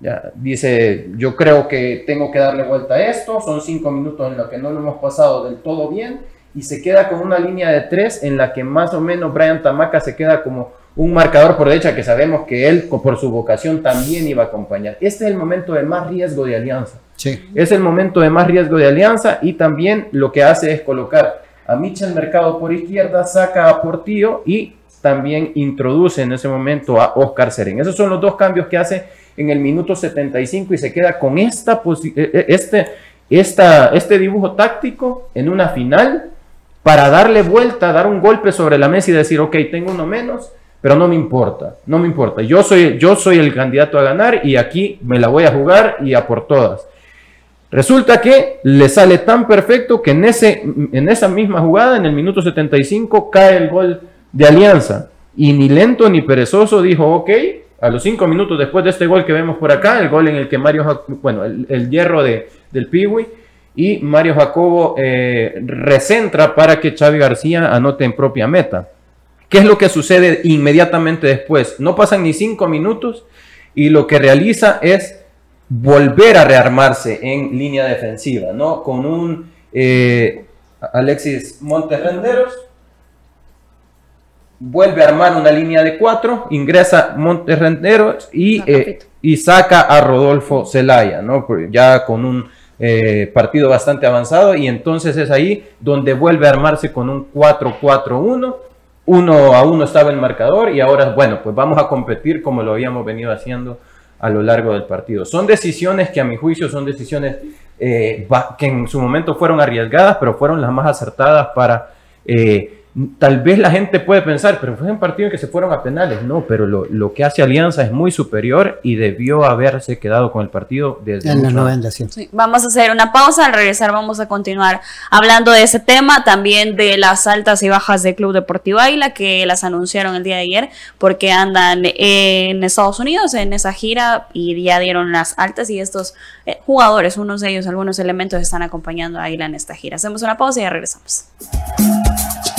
Ya, dice, yo creo que tengo que darle vuelta a esto, son cinco minutos en los que no lo hemos pasado del todo bien y se queda con una línea de tres en la que más o menos Brian Tamaca se queda como un marcador por derecha que sabemos que él por su vocación también iba a acompañar. Este es el momento de más riesgo de alianza. Sí. Es el momento de más riesgo de alianza y también lo que hace es colocar a Michel Mercado por izquierda, saca a Portillo y también introduce en ese momento a Oscar Seren. Esos son los dos cambios que hace en el minuto 75 y se queda con esta eh, eh, este, esta, este dibujo táctico en una final para darle vuelta, dar un golpe sobre la mesa y decir, ok, tengo uno menos, pero no me importa, no me importa. Yo soy, yo soy el candidato a ganar y aquí me la voy a jugar y a por todas. Resulta que le sale tan perfecto que en, ese, en esa misma jugada, en el minuto 75, cae el gol de Alianza. Y ni lento ni perezoso dijo, ok, a los cinco minutos después de este gol que vemos por acá, el gol en el que Mario, bueno, el, hierro de, del Piwi, y Mario Jacobo eh, recentra para que Xavi García anote en propia meta. ¿Qué es lo que sucede inmediatamente después? No pasan ni cinco minutos y lo que realiza es volver a rearmarse en línea defensiva, ¿no? Con un eh, Alexis Montes Renderos, vuelve a armar una línea de cuatro, ingresa Montes Renderos y, eh, y saca a Rodolfo Zelaya, ¿no? Ya con un eh, partido bastante avanzado y entonces es ahí donde vuelve a armarse con un 4-4-1. Uno a uno estaba el marcador y ahora, bueno, pues vamos a competir como lo habíamos venido haciendo a lo largo del partido. Son decisiones que a mi juicio son decisiones eh, que en su momento fueron arriesgadas, pero fueron las más acertadas para eh, Tal vez la gente puede pensar, pero fue un partido en que se fueron a penales. No, pero lo, que hace Alianza es muy superior y debió haberse quedado con el partido desde en los 90. Vamos a hacer una pausa. Al regresar, vamos a continuar hablando de ese tema, también de las altas y bajas del Club Deportivo Águila, que las anunciaron el día de ayer, porque andan en Estados Unidos en esa gira y ya dieron las altas. Y estos eh, jugadores, unos de ellos, algunos elementos, están acompañando a Águila en esta gira. Hacemos una pausa y ya regresamos.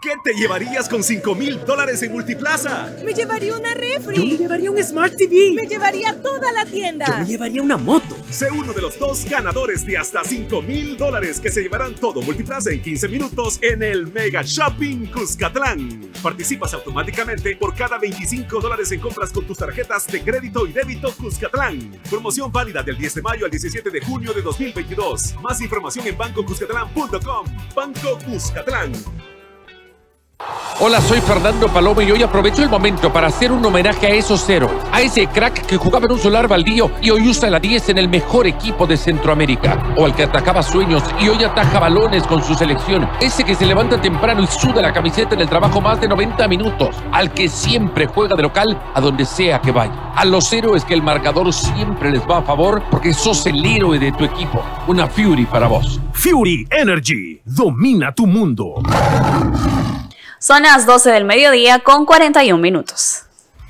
¿Qué te llevarías con 5 mil dólares en Multiplaza? Me llevaría una refri. Yo me llevaría un Smart TV. Me llevaría toda la tienda. Yo me llevaría una moto. Sé uno de los dos ganadores de hasta 5 mil dólares que se llevarán todo Multiplaza en 15 minutos en el Mega Shopping Cuscatlán. Participas automáticamente por cada 25 dólares en compras con tus tarjetas de crédito y débito Cuscatlán. Promoción válida del 10 de mayo al 17 de junio de 2022. Más información en bancocuscatlán.com. Banco Cuscatlán. Hola, soy Fernando Paloma y hoy aprovecho el momento para hacer un homenaje a esos cero, a ese crack que jugaba en un solar baldío y hoy usa la 10 en el mejor equipo de Centroamérica, o al que atacaba sueños y hoy ataja balones con su selección, ese que se levanta temprano y suda la camiseta en el trabajo más de 90 minutos, al que siempre juega de local a donde sea que vaya. A los héroes que el marcador siempre les va a favor porque sos el héroe de tu equipo. Una Fury para vos. Fury Energy, domina tu mundo. Son las 12 del mediodía con 41 minutos.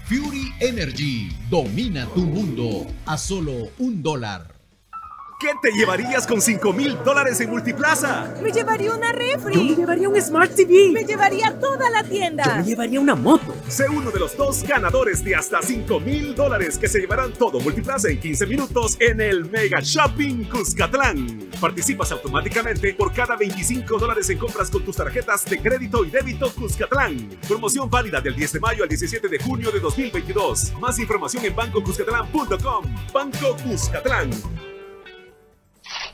Fury Energy domina tu mundo a solo un dólar. ¿Qué te llevarías con 5 mil dólares en Multiplaza? Me llevaría una refri. Yo me llevaría un Smart TV. Me llevaría toda la tienda. Yo me llevaría una moto. Sé uno de los dos ganadores de hasta 5 mil dólares que se llevarán todo Multiplaza en 15 minutos en el Mega Shopping Cuscatlán. Participas automáticamente por cada 25 dólares en compras con tus tarjetas de crédito y débito Cuscatlán. Promoción válida del 10 de mayo al 17 de junio de 2022. Más información en bancocuscatlán.com. Banco Cuscatlán.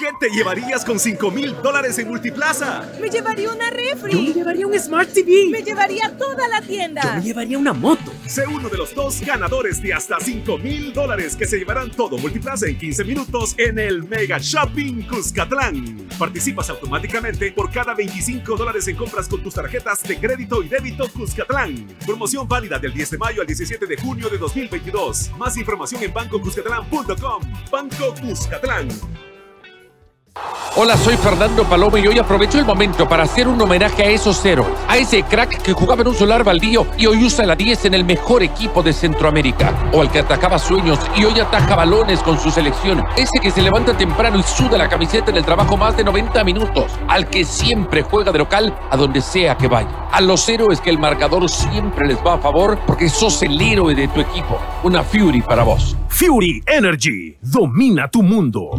¿Qué te llevarías con 5 mil dólares en Multiplaza? Me llevaría una refri. Yo me llevaría un Smart TV. Me llevaría toda la tienda. Yo me llevaría una moto. Sé uno de los dos ganadores de hasta 5 mil dólares que se llevarán todo Multiplaza en 15 minutos en el Mega Shopping Cuscatlán. Participas automáticamente por cada 25 dólares en compras con tus tarjetas de crédito y débito Cuscatlán. Promoción válida del 10 de mayo al 17 de junio de 2022. Más información en bancocuscatlán.com. Banco Cuscatlán. Hola, soy Fernando Paloma y hoy aprovecho el momento para hacer un homenaje a esos cero, a ese crack que jugaba en un solar baldío y hoy usa la 10 en el mejor equipo de Centroamérica, o al que atacaba sueños y hoy ataja balones con su selección, ese que se levanta temprano y suda la camiseta en el trabajo más de 90 minutos, al que siempre juega de local a donde sea que vaya. A los héroes que el marcador siempre les va a favor porque sos el héroe de tu equipo. Una Fury para vos. Fury Energy domina tu mundo.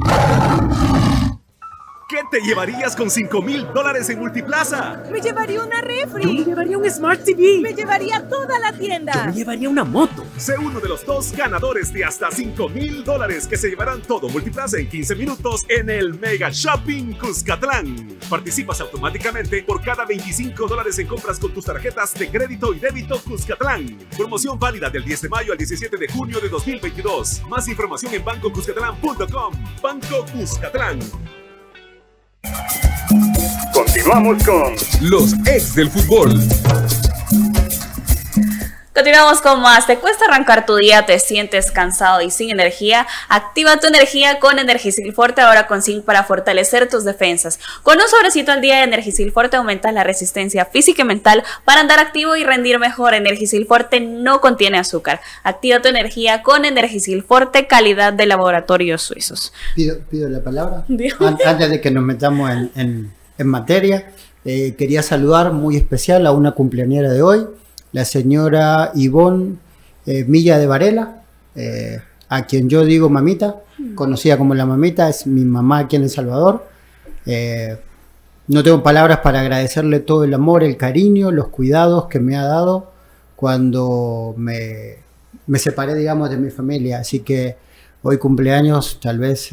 ¿Qué te llevarías con 5 mil dólares en Multiplaza? Me llevaría una refri. Yo me llevaría un Smart TV. Me llevaría toda la tienda. Yo me llevaría una moto. Sé uno de los dos ganadores de hasta 5 mil dólares que se llevarán todo Multiplaza en 15 minutos en el Mega Shopping Cuscatlán. Participas automáticamente por cada 25 dólares en compras con tus tarjetas de crédito y débito Cuscatlán. Promoción válida del 10 de mayo al 17 de junio de 2022. Más información en bancocuscatlán.com. Banco Cuscatlán. Continuamos con los ex del fútbol. Continuamos con más. ¿Te cuesta arrancar tu día? ¿Te sientes cansado y sin energía? Activa tu energía con Energisil Forte ahora con zinc para fortalecer tus defensas. Con un sobrecito al día de Energisil Forte aumentas la resistencia física y mental para andar activo y rendir mejor. Energisil Forte no contiene azúcar. Activa tu energía con Energisil Forte, calidad de laboratorios suizos. Pido, pido la palabra. An- Antes de que nos metamos en, en- en materia, eh, quería saludar muy especial a una cumpleañera de hoy, la señora Ivonne eh, Milla de Varela, eh, a quien yo digo mamita, conocida como la mamita, es mi mamá aquí en El Salvador. Eh, no tengo palabras para agradecerle todo el amor, el cariño, los cuidados que me ha dado cuando me, me separé, digamos, de mi familia. Así que hoy cumpleaños, tal vez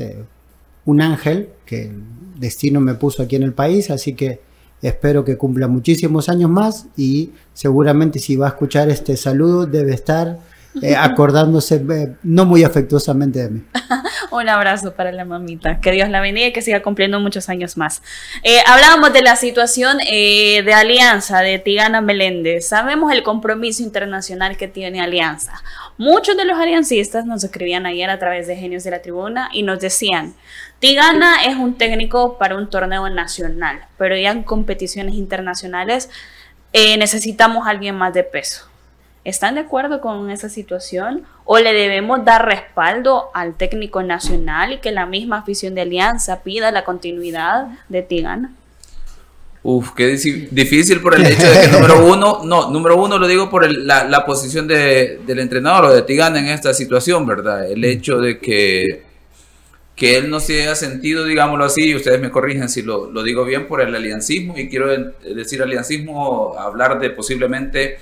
un ángel que el destino me puso aquí en el país, así que espero que cumpla muchísimos años más y seguramente si va a escuchar este saludo debe estar eh, *laughs* acordándose eh, no muy afectuosamente de mí. *laughs* *laughs* Un abrazo para la mamita. Que Dios la bendiga y que siga cumpliendo muchos años más. Eh, hablábamos de la situación eh, de Alianza de Tigana Meléndez. Sabemos el compromiso internacional que tiene Alianza. Muchos de los aliancistas nos escribían ayer a través de Genios de la Tribuna y nos decían, Tigana es un técnico para un torneo nacional, pero ya en competiciones internacionales eh, necesitamos alguien más de peso. ¿Están de acuerdo con esa situación? ¿O le debemos dar respaldo al técnico nacional y que la misma afición de Alianza pida la continuidad de Tigana? Uf, qué difícil por el hecho de que *laughs* número uno, no, número uno lo digo por el- la, la posición de- del entrenador o de Tigana en esta situación, ¿verdad? El hecho de que, que él no se haya sentido, digámoslo así, y ustedes me corrigen si lo, lo digo bien, por el aliancismo, y quiero decir aliancismo, hablar de posiblemente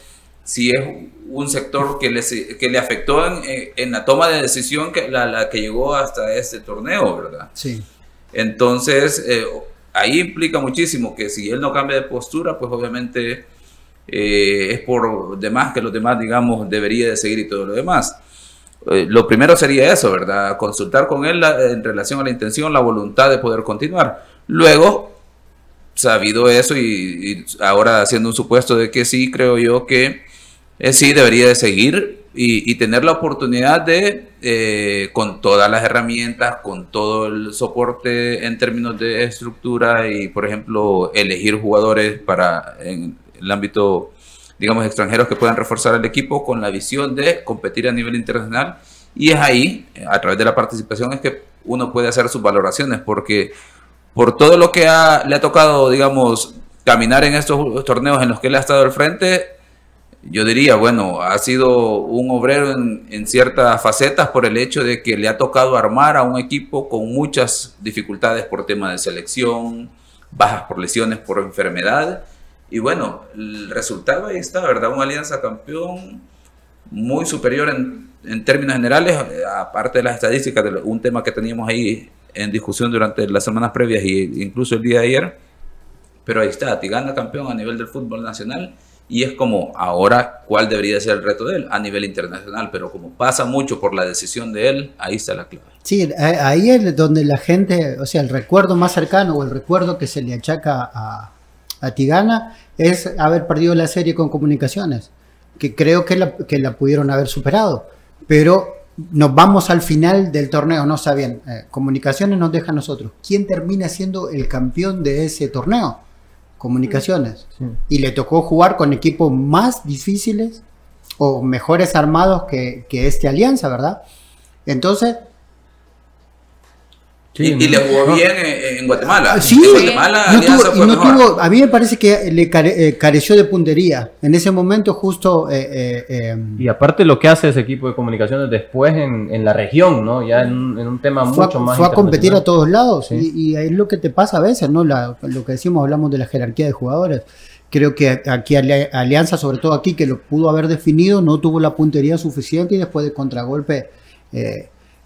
si es un sector que le, que le afectó en, en la toma de decisión que la, la que llegó hasta este torneo, ¿verdad? Sí. Entonces, eh, ahí implica muchísimo que si él no cambia de postura, pues obviamente eh, es por demás que los demás, digamos, debería de seguir y todo lo demás. Eh, lo primero sería eso, ¿verdad? Consultar con él la- en relación a la intención, la voluntad de poder continuar. Luego, sabido eso y, y ahora haciendo un supuesto de que sí, creo yo que eh, sí debería de seguir y, tener la oportunidad de, eh, con todas las herramientas, con todo el soporte en términos de estructura y, por ejemplo, elegir jugadores para en el ámbito digamos, extranjeros que puedan reforzar el equipo con la visión de competir a nivel internacional. Y es ahí, a través de la participación, es que uno puede hacer sus valoraciones, porque por todo lo que le ha tocado, digamos, caminar en estos torneos en los que él ha estado al frente, yo diría, bueno, ha sido un obrero en, ciertas facetas por el hecho de que le ha tocado armar a un equipo con muchas dificultades por tema de selección, bajas por lesiones, por enfermedad. Y bueno, el resultado ahí está, ¿verdad? Una alianza campeón muy superior en, términos generales, aparte de las estadísticas, de un tema que teníamos ahí en discusión durante las semanas previas e incluso el día de ayer. Pero ahí está, Tigana campeón a nivel del fútbol nacional y es como ahora cuál debería ser el reto de él a nivel internacional, pero como pasa mucho por la decisión de él, ahí está la clave. Sí, ahí es donde la gente, o sea, el recuerdo más cercano o el recuerdo que se le achaca a, a Tigana es haber perdido la serie con comunicaciones, que creo que la, que la pudieron haber superado, pero nos vamos al final del torneo, no bien, eh, comunicaciones nos deja a nosotros. ¿Quién termina siendo el campeón de ese torneo? Comunicaciones. Y le tocó jugar con equipos más difíciles o mejores armados que, que este Alianza, ¿verdad? Entonces, y, le jugó bien en, Guatemala. Sí, a mí me parece que le eh, careció de puntería. En ese momento justo... Eh, eh, y aparte lo que hace ese equipo de comunicaciones después en, la región, ¿no? Ya en, un tema mucho más... Fue a competir a todos lados. Y, es lo que te pasa a veces, ¿no? lo que decimos, hablamos de la jerarquía de jugadores. Creo que aquí Alianza, sobre todo aquí, que lo pudo haber definido, no tuvo la puntería suficiente y después de contragolpe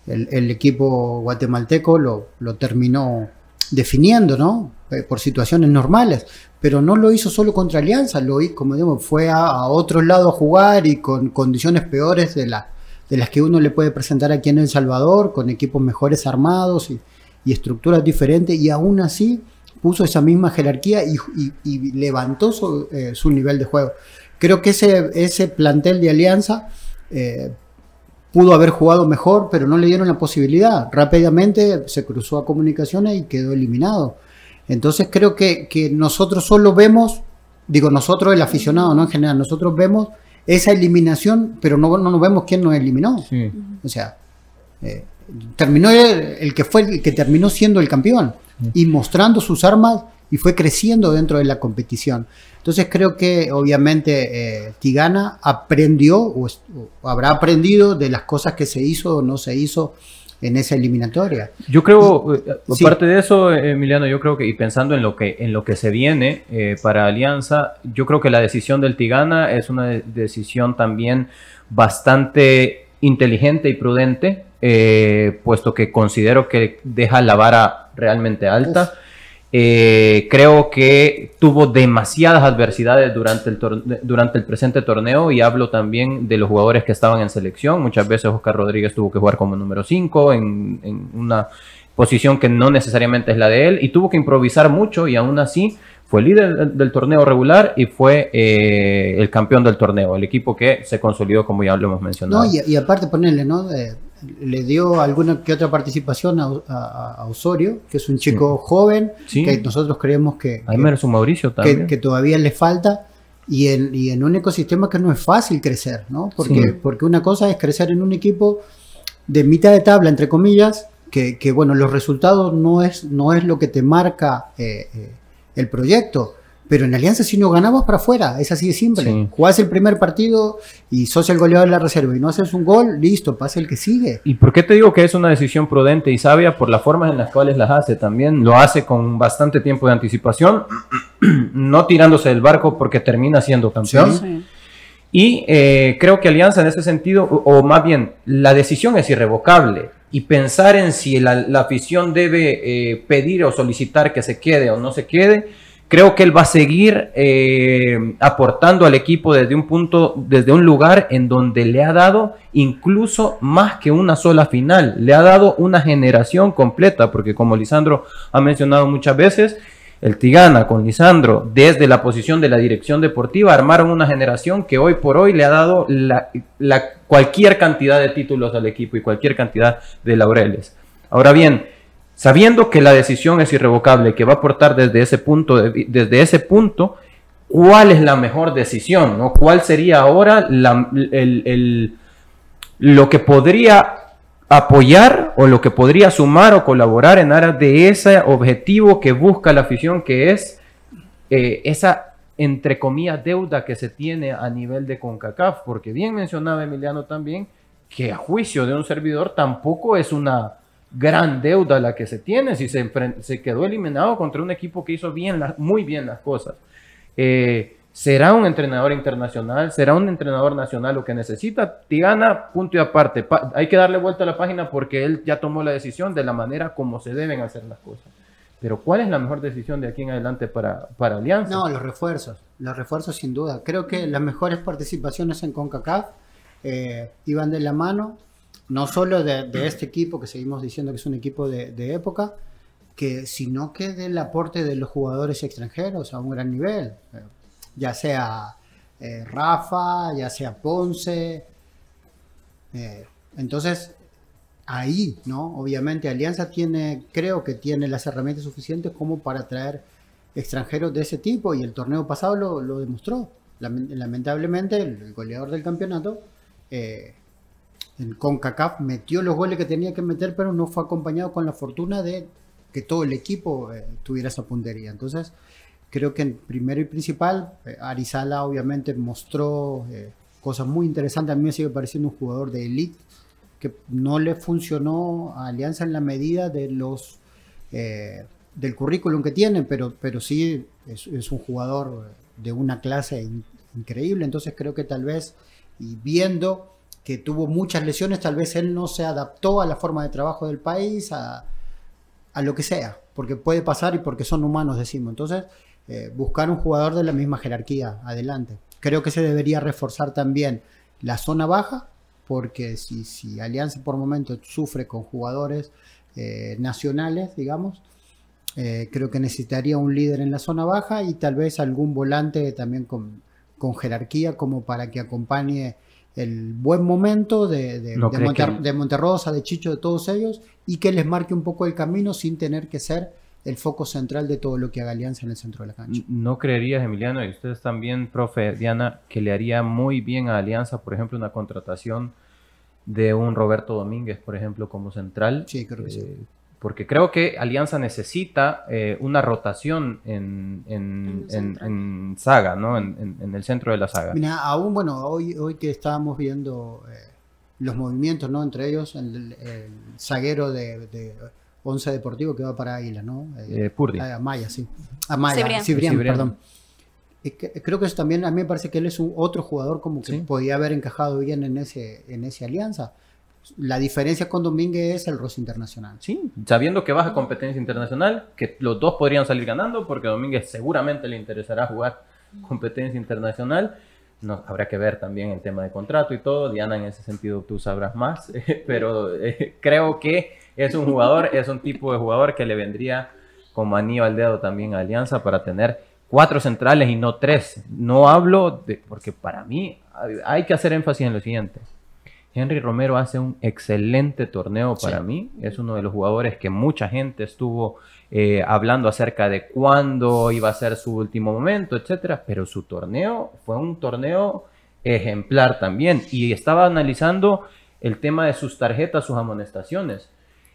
el, equipo guatemalteco lo, lo, terminó definiendo, ¿no? Eh, por situaciones normales, pero no lo hizo solo contra Alianza, lo hizo, como digo, fue a, a otro lado a jugar y con condiciones peores de, de las que uno le puede presentar aquí en El Salvador, con equipos mejores armados y, estructuras diferentes, y aún así puso esa misma jerarquía y, levantó eh, su, nivel de juego. Creo que ese, ese plantel de Alianza eh, pudo haber jugado mejor, pero no le dieron la posibilidad. Rápidamente se cruzó a comunicaciones y quedó eliminado. Entonces creo que, nosotros solo vemos, digo nosotros el aficionado, no en general, nosotros vemos esa eliminación, pero no, no nos vemos quién nos eliminó. O sea, eh, terminó el, que fue el que terminó siendo el campeón y mostrando sus armas y fue creciendo dentro de la competición. Entonces creo que obviamente eh, Tigana aprendió o, habrá aprendido de las cosas que se hizo o no se hizo en esa eliminatoria. Yo creo, eh, aparte de eso, Emiliano, yo creo que, y pensando en lo que, en lo que se viene eh, para Alianza, yo creo que la decisión del Tigana es una decisión también bastante inteligente y prudente, puesto que considero que deja la vara realmente alta. Eh, creo que tuvo demasiadas adversidades durante el, durante el presente torneo y hablo también de los jugadores que estaban en selección. Muchas veces Oscar Rodríguez tuvo que jugar como número 5 en, una posición que no necesariamente es la de él y tuvo que improvisar mucho y aún así fue líder del, torneo regular y fue eh, el campeón del torneo, el equipo que se consolidó como ya lo hemos mencionado. No, y, aparte ponerle, ¿no? le dio alguna que otra participación a, Osorio, que es un chico joven, que nosotros creemos que, que, Mauricio que, todavía le falta, y en, y en un ecosistema que no es fácil crecer, ¿no? Porque, porque una cosa es crecer en un equipo de mitad de tabla, entre comillas, que, que bueno, los resultados no es, no es lo que te marca eh, eh, el proyecto, pero en Alianza si no ganabas para afuera, es así de simple. Jugás el primer partido y sos el goleador de la reserva y no haces un gol, listo, pasa el que sigue. ¿Y por qué te digo que es una decisión prudente y sabia? Por las formas en las cuales las hace también. Lo hace con bastante tiempo de anticipación, *clears throat* no tirándose del barco porque termina siendo campeón. Y eh, creo que Alianza en ese sentido, o, más bien, la decisión es irrevocable. Y pensar en si la, afición debe eh, pedir o solicitar que se quede o no se quede, Creo que él va a seguir eh, aportando al equipo desde un punto, desde un lugar en donde le ha dado incluso más que una sola final, le ha dado una generación completa, porque como Lisandro ha mencionado muchas veces, el Tigana con Lisandro desde la posición de la dirección deportiva armaron una generación que hoy por hoy le ha dado la, cualquier cantidad de títulos al equipo y cualquier cantidad de laureles. Ahora bien, sabiendo que la decisión es irrevocable, que va a aportar desde ese punto, desde ese punto cuál es la mejor decisión, ¿no? ¿Cuál sería ahora lo que podría apoyar o lo que podría sumar o colaborar en aras de ese objetivo que busca la afición, que es eh, esa, entre comillas, deuda que se tiene a nivel de CONCACAF? Porque bien mencionaba Emiliano también que a juicio de un servidor tampoco es una gran deuda la que se tiene si se, se quedó eliminado contra un equipo que hizo bien muy bien las cosas. Eh, ¿Será un entrenador internacional? ¿Será un entrenador nacional lo que necesita? Tigana, punto y aparte. hay que darle vuelta a la página porque él ya tomó la decisión de la manera como se deben hacer las cosas. Pero ¿cuál es la mejor decisión de aquí en adelante para, para Alianza? No, los refuerzos. Los refuerzos sin duda. Creo que las mejores participaciones en CONCACAF eh, iban de la mano, no solo de, este equipo que seguimos diciendo que es un equipo de, época, que sino que del aporte de los jugadores extranjeros a un gran nivel, ya sea eh, Rafa, ya sea Ponce. Eh, entonces, ahí, ¿no? Obviamente Alianza tiene, creo que tiene las herramientas suficientes como para traer extranjeros de ese tipo y el torneo pasado lo, demostró. Lamentablemente, el goleador del campeonato eh, en CONCACAF metió los goles que tenía que meter, pero no fue acompañado con la fortuna de que todo el equipo eh, tuviera esa puntería. Entonces, creo que primero y principal, eh, Arizala obviamente mostró eh, cosas muy interesantes. A mí me sigue pareciendo un jugador de elite que no le funcionó a Alianza en la medida de los del currículum que tiene, pero, pero sí es, un jugador de una clase increíble. Entonces creo que tal vez y viendo que tuvo muchas lesiones, tal vez él no se adaptó a la forma de trabajo del país, a, lo que sea, porque puede pasar y porque son humanos, decimos. Entonces, eh, buscar un jugador de la misma jerarquía adelante. Creo que se debería reforzar también la zona baja, porque si, si Alianza por momento sufre con jugadores eh, nacionales, digamos, eh, creo que necesitaría un líder en la zona baja y tal vez algún volante también con, con jerarquía como para que acompañe el buen momento de, de, de, Monterrosa, de Chicho, de todos ellos, y que les marque un poco el camino sin tener que ser el foco central de todo lo que haga Alianza en el centro de la cancha. ¿No creerías, Emiliano, y ustedes también, profe Diana, que le haría muy bien a Alianza, por ejemplo, una contratación de un Roberto Domínguez, por ejemplo, como central? Sí, creo que sí eh, porque creo que Alianza necesita eh, una rotación en, en, saga, ¿no? En, el centro de la saga. Mira, aún, bueno, hoy, hoy que estábamos viendo eh, los movimientos, ¿no? Entre ellos, el, zaguero de, de, Once Deportivo que va para Águila, ¿no? Eh, Purdi. A Maya, sí. A Maya, Cibrián, perdón. creo que eso también, a mí me parece que él es un otro jugador como que podía haber encajado bien en ese en esa alianza. La diferencia con Domínguez es el roce internacional. Sí, sabiendo que baja competencia internacional, que los dos podrían salir ganando, porque a Domínguez seguramente le interesará jugar competencia internacional. No, habrá que ver también el tema de contrato y todo. Diana, en ese sentido tú sabrás más, *laughs* pero eh, creo que es un jugador, es un tipo de jugador que le vendría como anillo al dedo también a Alianza para tener cuatro centrales y no tres. No hablo de, porque para mí hay que hacer énfasis en lo siguiente. Henry Romero hace un excelente torneo para mí. Es uno de los jugadores que mucha gente estuvo eh, hablando acerca de cuándo iba a ser su último momento, etcétera. Pero su torneo fue un torneo ejemplar también. Y estaba analizando el tema de sus tarjetas, sus amonestaciones.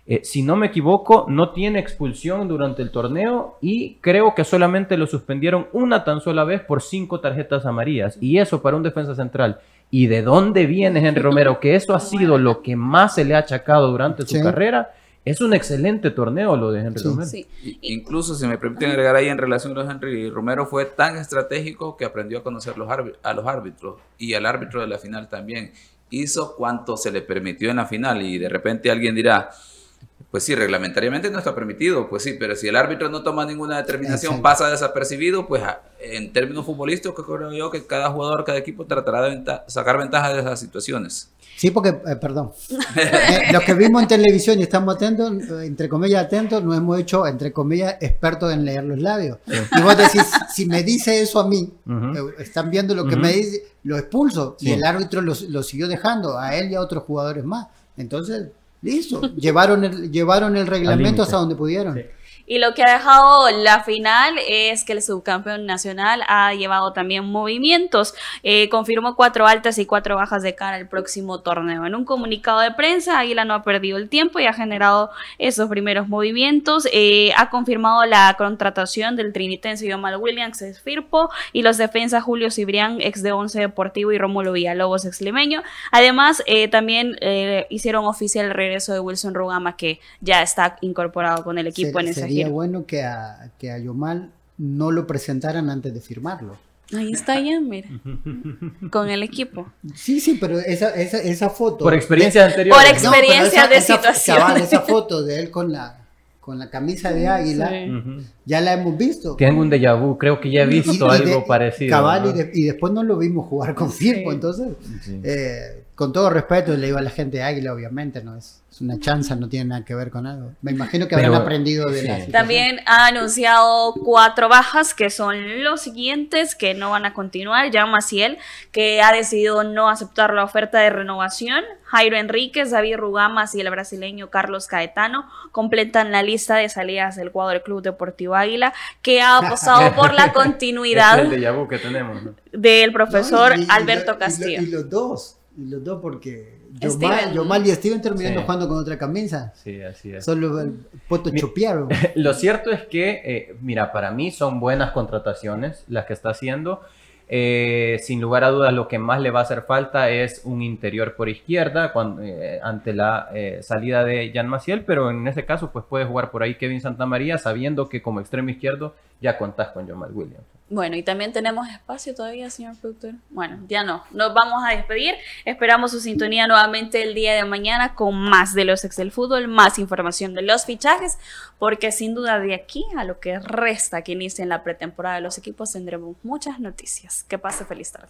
Eh, si no me equivoco, no tiene expulsión durante el torneo y creo que solamente lo suspendieron una tan sola vez por cinco tarjetas amarillas. Y eso para un defensa central y de dónde viene Henry Romero, que eso ha sido lo que más se le ha achacado durante su carrera. Es un excelente torneo lo de Henry Romero. Incluso, si me permiten agregar ahí en relación a Henry Romero, fue tan estratégico que aprendió a conocer los a los árbitros y al árbitro de la final también. Hizo cuanto se le permitió en la final y de repente alguien dirá, pues sí, reglamentariamente no está permitido, pues sí, pero si el árbitro no toma ninguna determinación, pasa desapercibido, pues en términos futbolísticos creo yo que cada jugador, cada equipo tratará de sacar ventaja de esas situaciones. Sí, porque, eh, perdón, eh, los que vimos en televisión y estamos atentos, entre comillas atentos, nos hemos hecho, entre comillas, expertos en leer los labios. Y vos decís, si me dice eso a mí, eh, están viendo lo que me dice, lo expulso. Y el árbitro lo, lo siguió dejando a él y a otros jugadores más. Entonces, Listo, llevaron el, llevaron el reglamento hasta donde pudieron. Y lo que ha dejado la final es que el subcampeón nacional ha llevado también movimientos. Eh, confirmó cuatro altas y cuatro bajas de cara al próximo torneo. En un comunicado de prensa, Águila no ha perdido el tiempo y ha generado esos primeros movimientos. Eh, ha confirmado la contratación del trinitense Yomal Williams, Firpo, y los defensas Julio Cibrián, ex de Once Deportivo, y Rómulo Villalobos, ex limeño. Además, eh, también hicieron oficial el regreso de Wilson Rugama, que ya está incorporado con el equipo en ese sería bueno que a, que a Yomal no lo presentaran antes de firmarlo. Ahí está ya, mira. *laughs* Con el equipo. Sí, sí, pero esa, esa, esa foto. Por experiencia anterior. Por experiencia de situación. esa *laughs* foto de él con la, con la camisa de águila, ya la hemos visto. Tengo un déjà vu, creo que ya he visto algo parecido. Cabal, y, después no lo vimos jugar con Firpo, entonces, eh, con todo respeto, le digo a la gente de águila, obviamente, no es es una chanza, no tiene nada que ver con algo. Me imagino que habrán aprendido de la También ha anunciado cuatro bajas que son los siguientes que no van a continuar. Jan Maciel, que ha decidido no aceptar la oferta de renovación. Jairo Enríquez, David Rugamas y el brasileño Carlos Caetano completan la lista de salidas del cuadro del Club Deportivo Águila, que ha *laughs* apostado por la continuidad del profesor Alberto Castillo. y los dos, y los dos porque yo mal y Steven terminando jugando con otra camisa. Sí, así es. Solo el poto chopearon. *laughs* Lo cierto es que, eh, mira, para mí son buenas contrataciones las que está haciendo. Eh, sin lugar a dudas, lo que más le va a hacer falta es un interior por izquierda cuando, eh, ante la salida de Jan Maciel, pero en ese caso, pues puede jugar por ahí Kevin Santamaría, sabiendo que como extremo izquierdo ya contás con Jamal Williams. Bueno, y también tenemos espacio todavía, señor productor. Bueno, ya no. Nos vamos a despedir. Esperamos su sintonía nuevamente el día de mañana con más de los ex del fútbol, más información de los fichajes, porque sin duda de aquí a lo que resta que inicie en la pretemporada de los equipos tendremos muchas noticias. Que pase feliz tarde.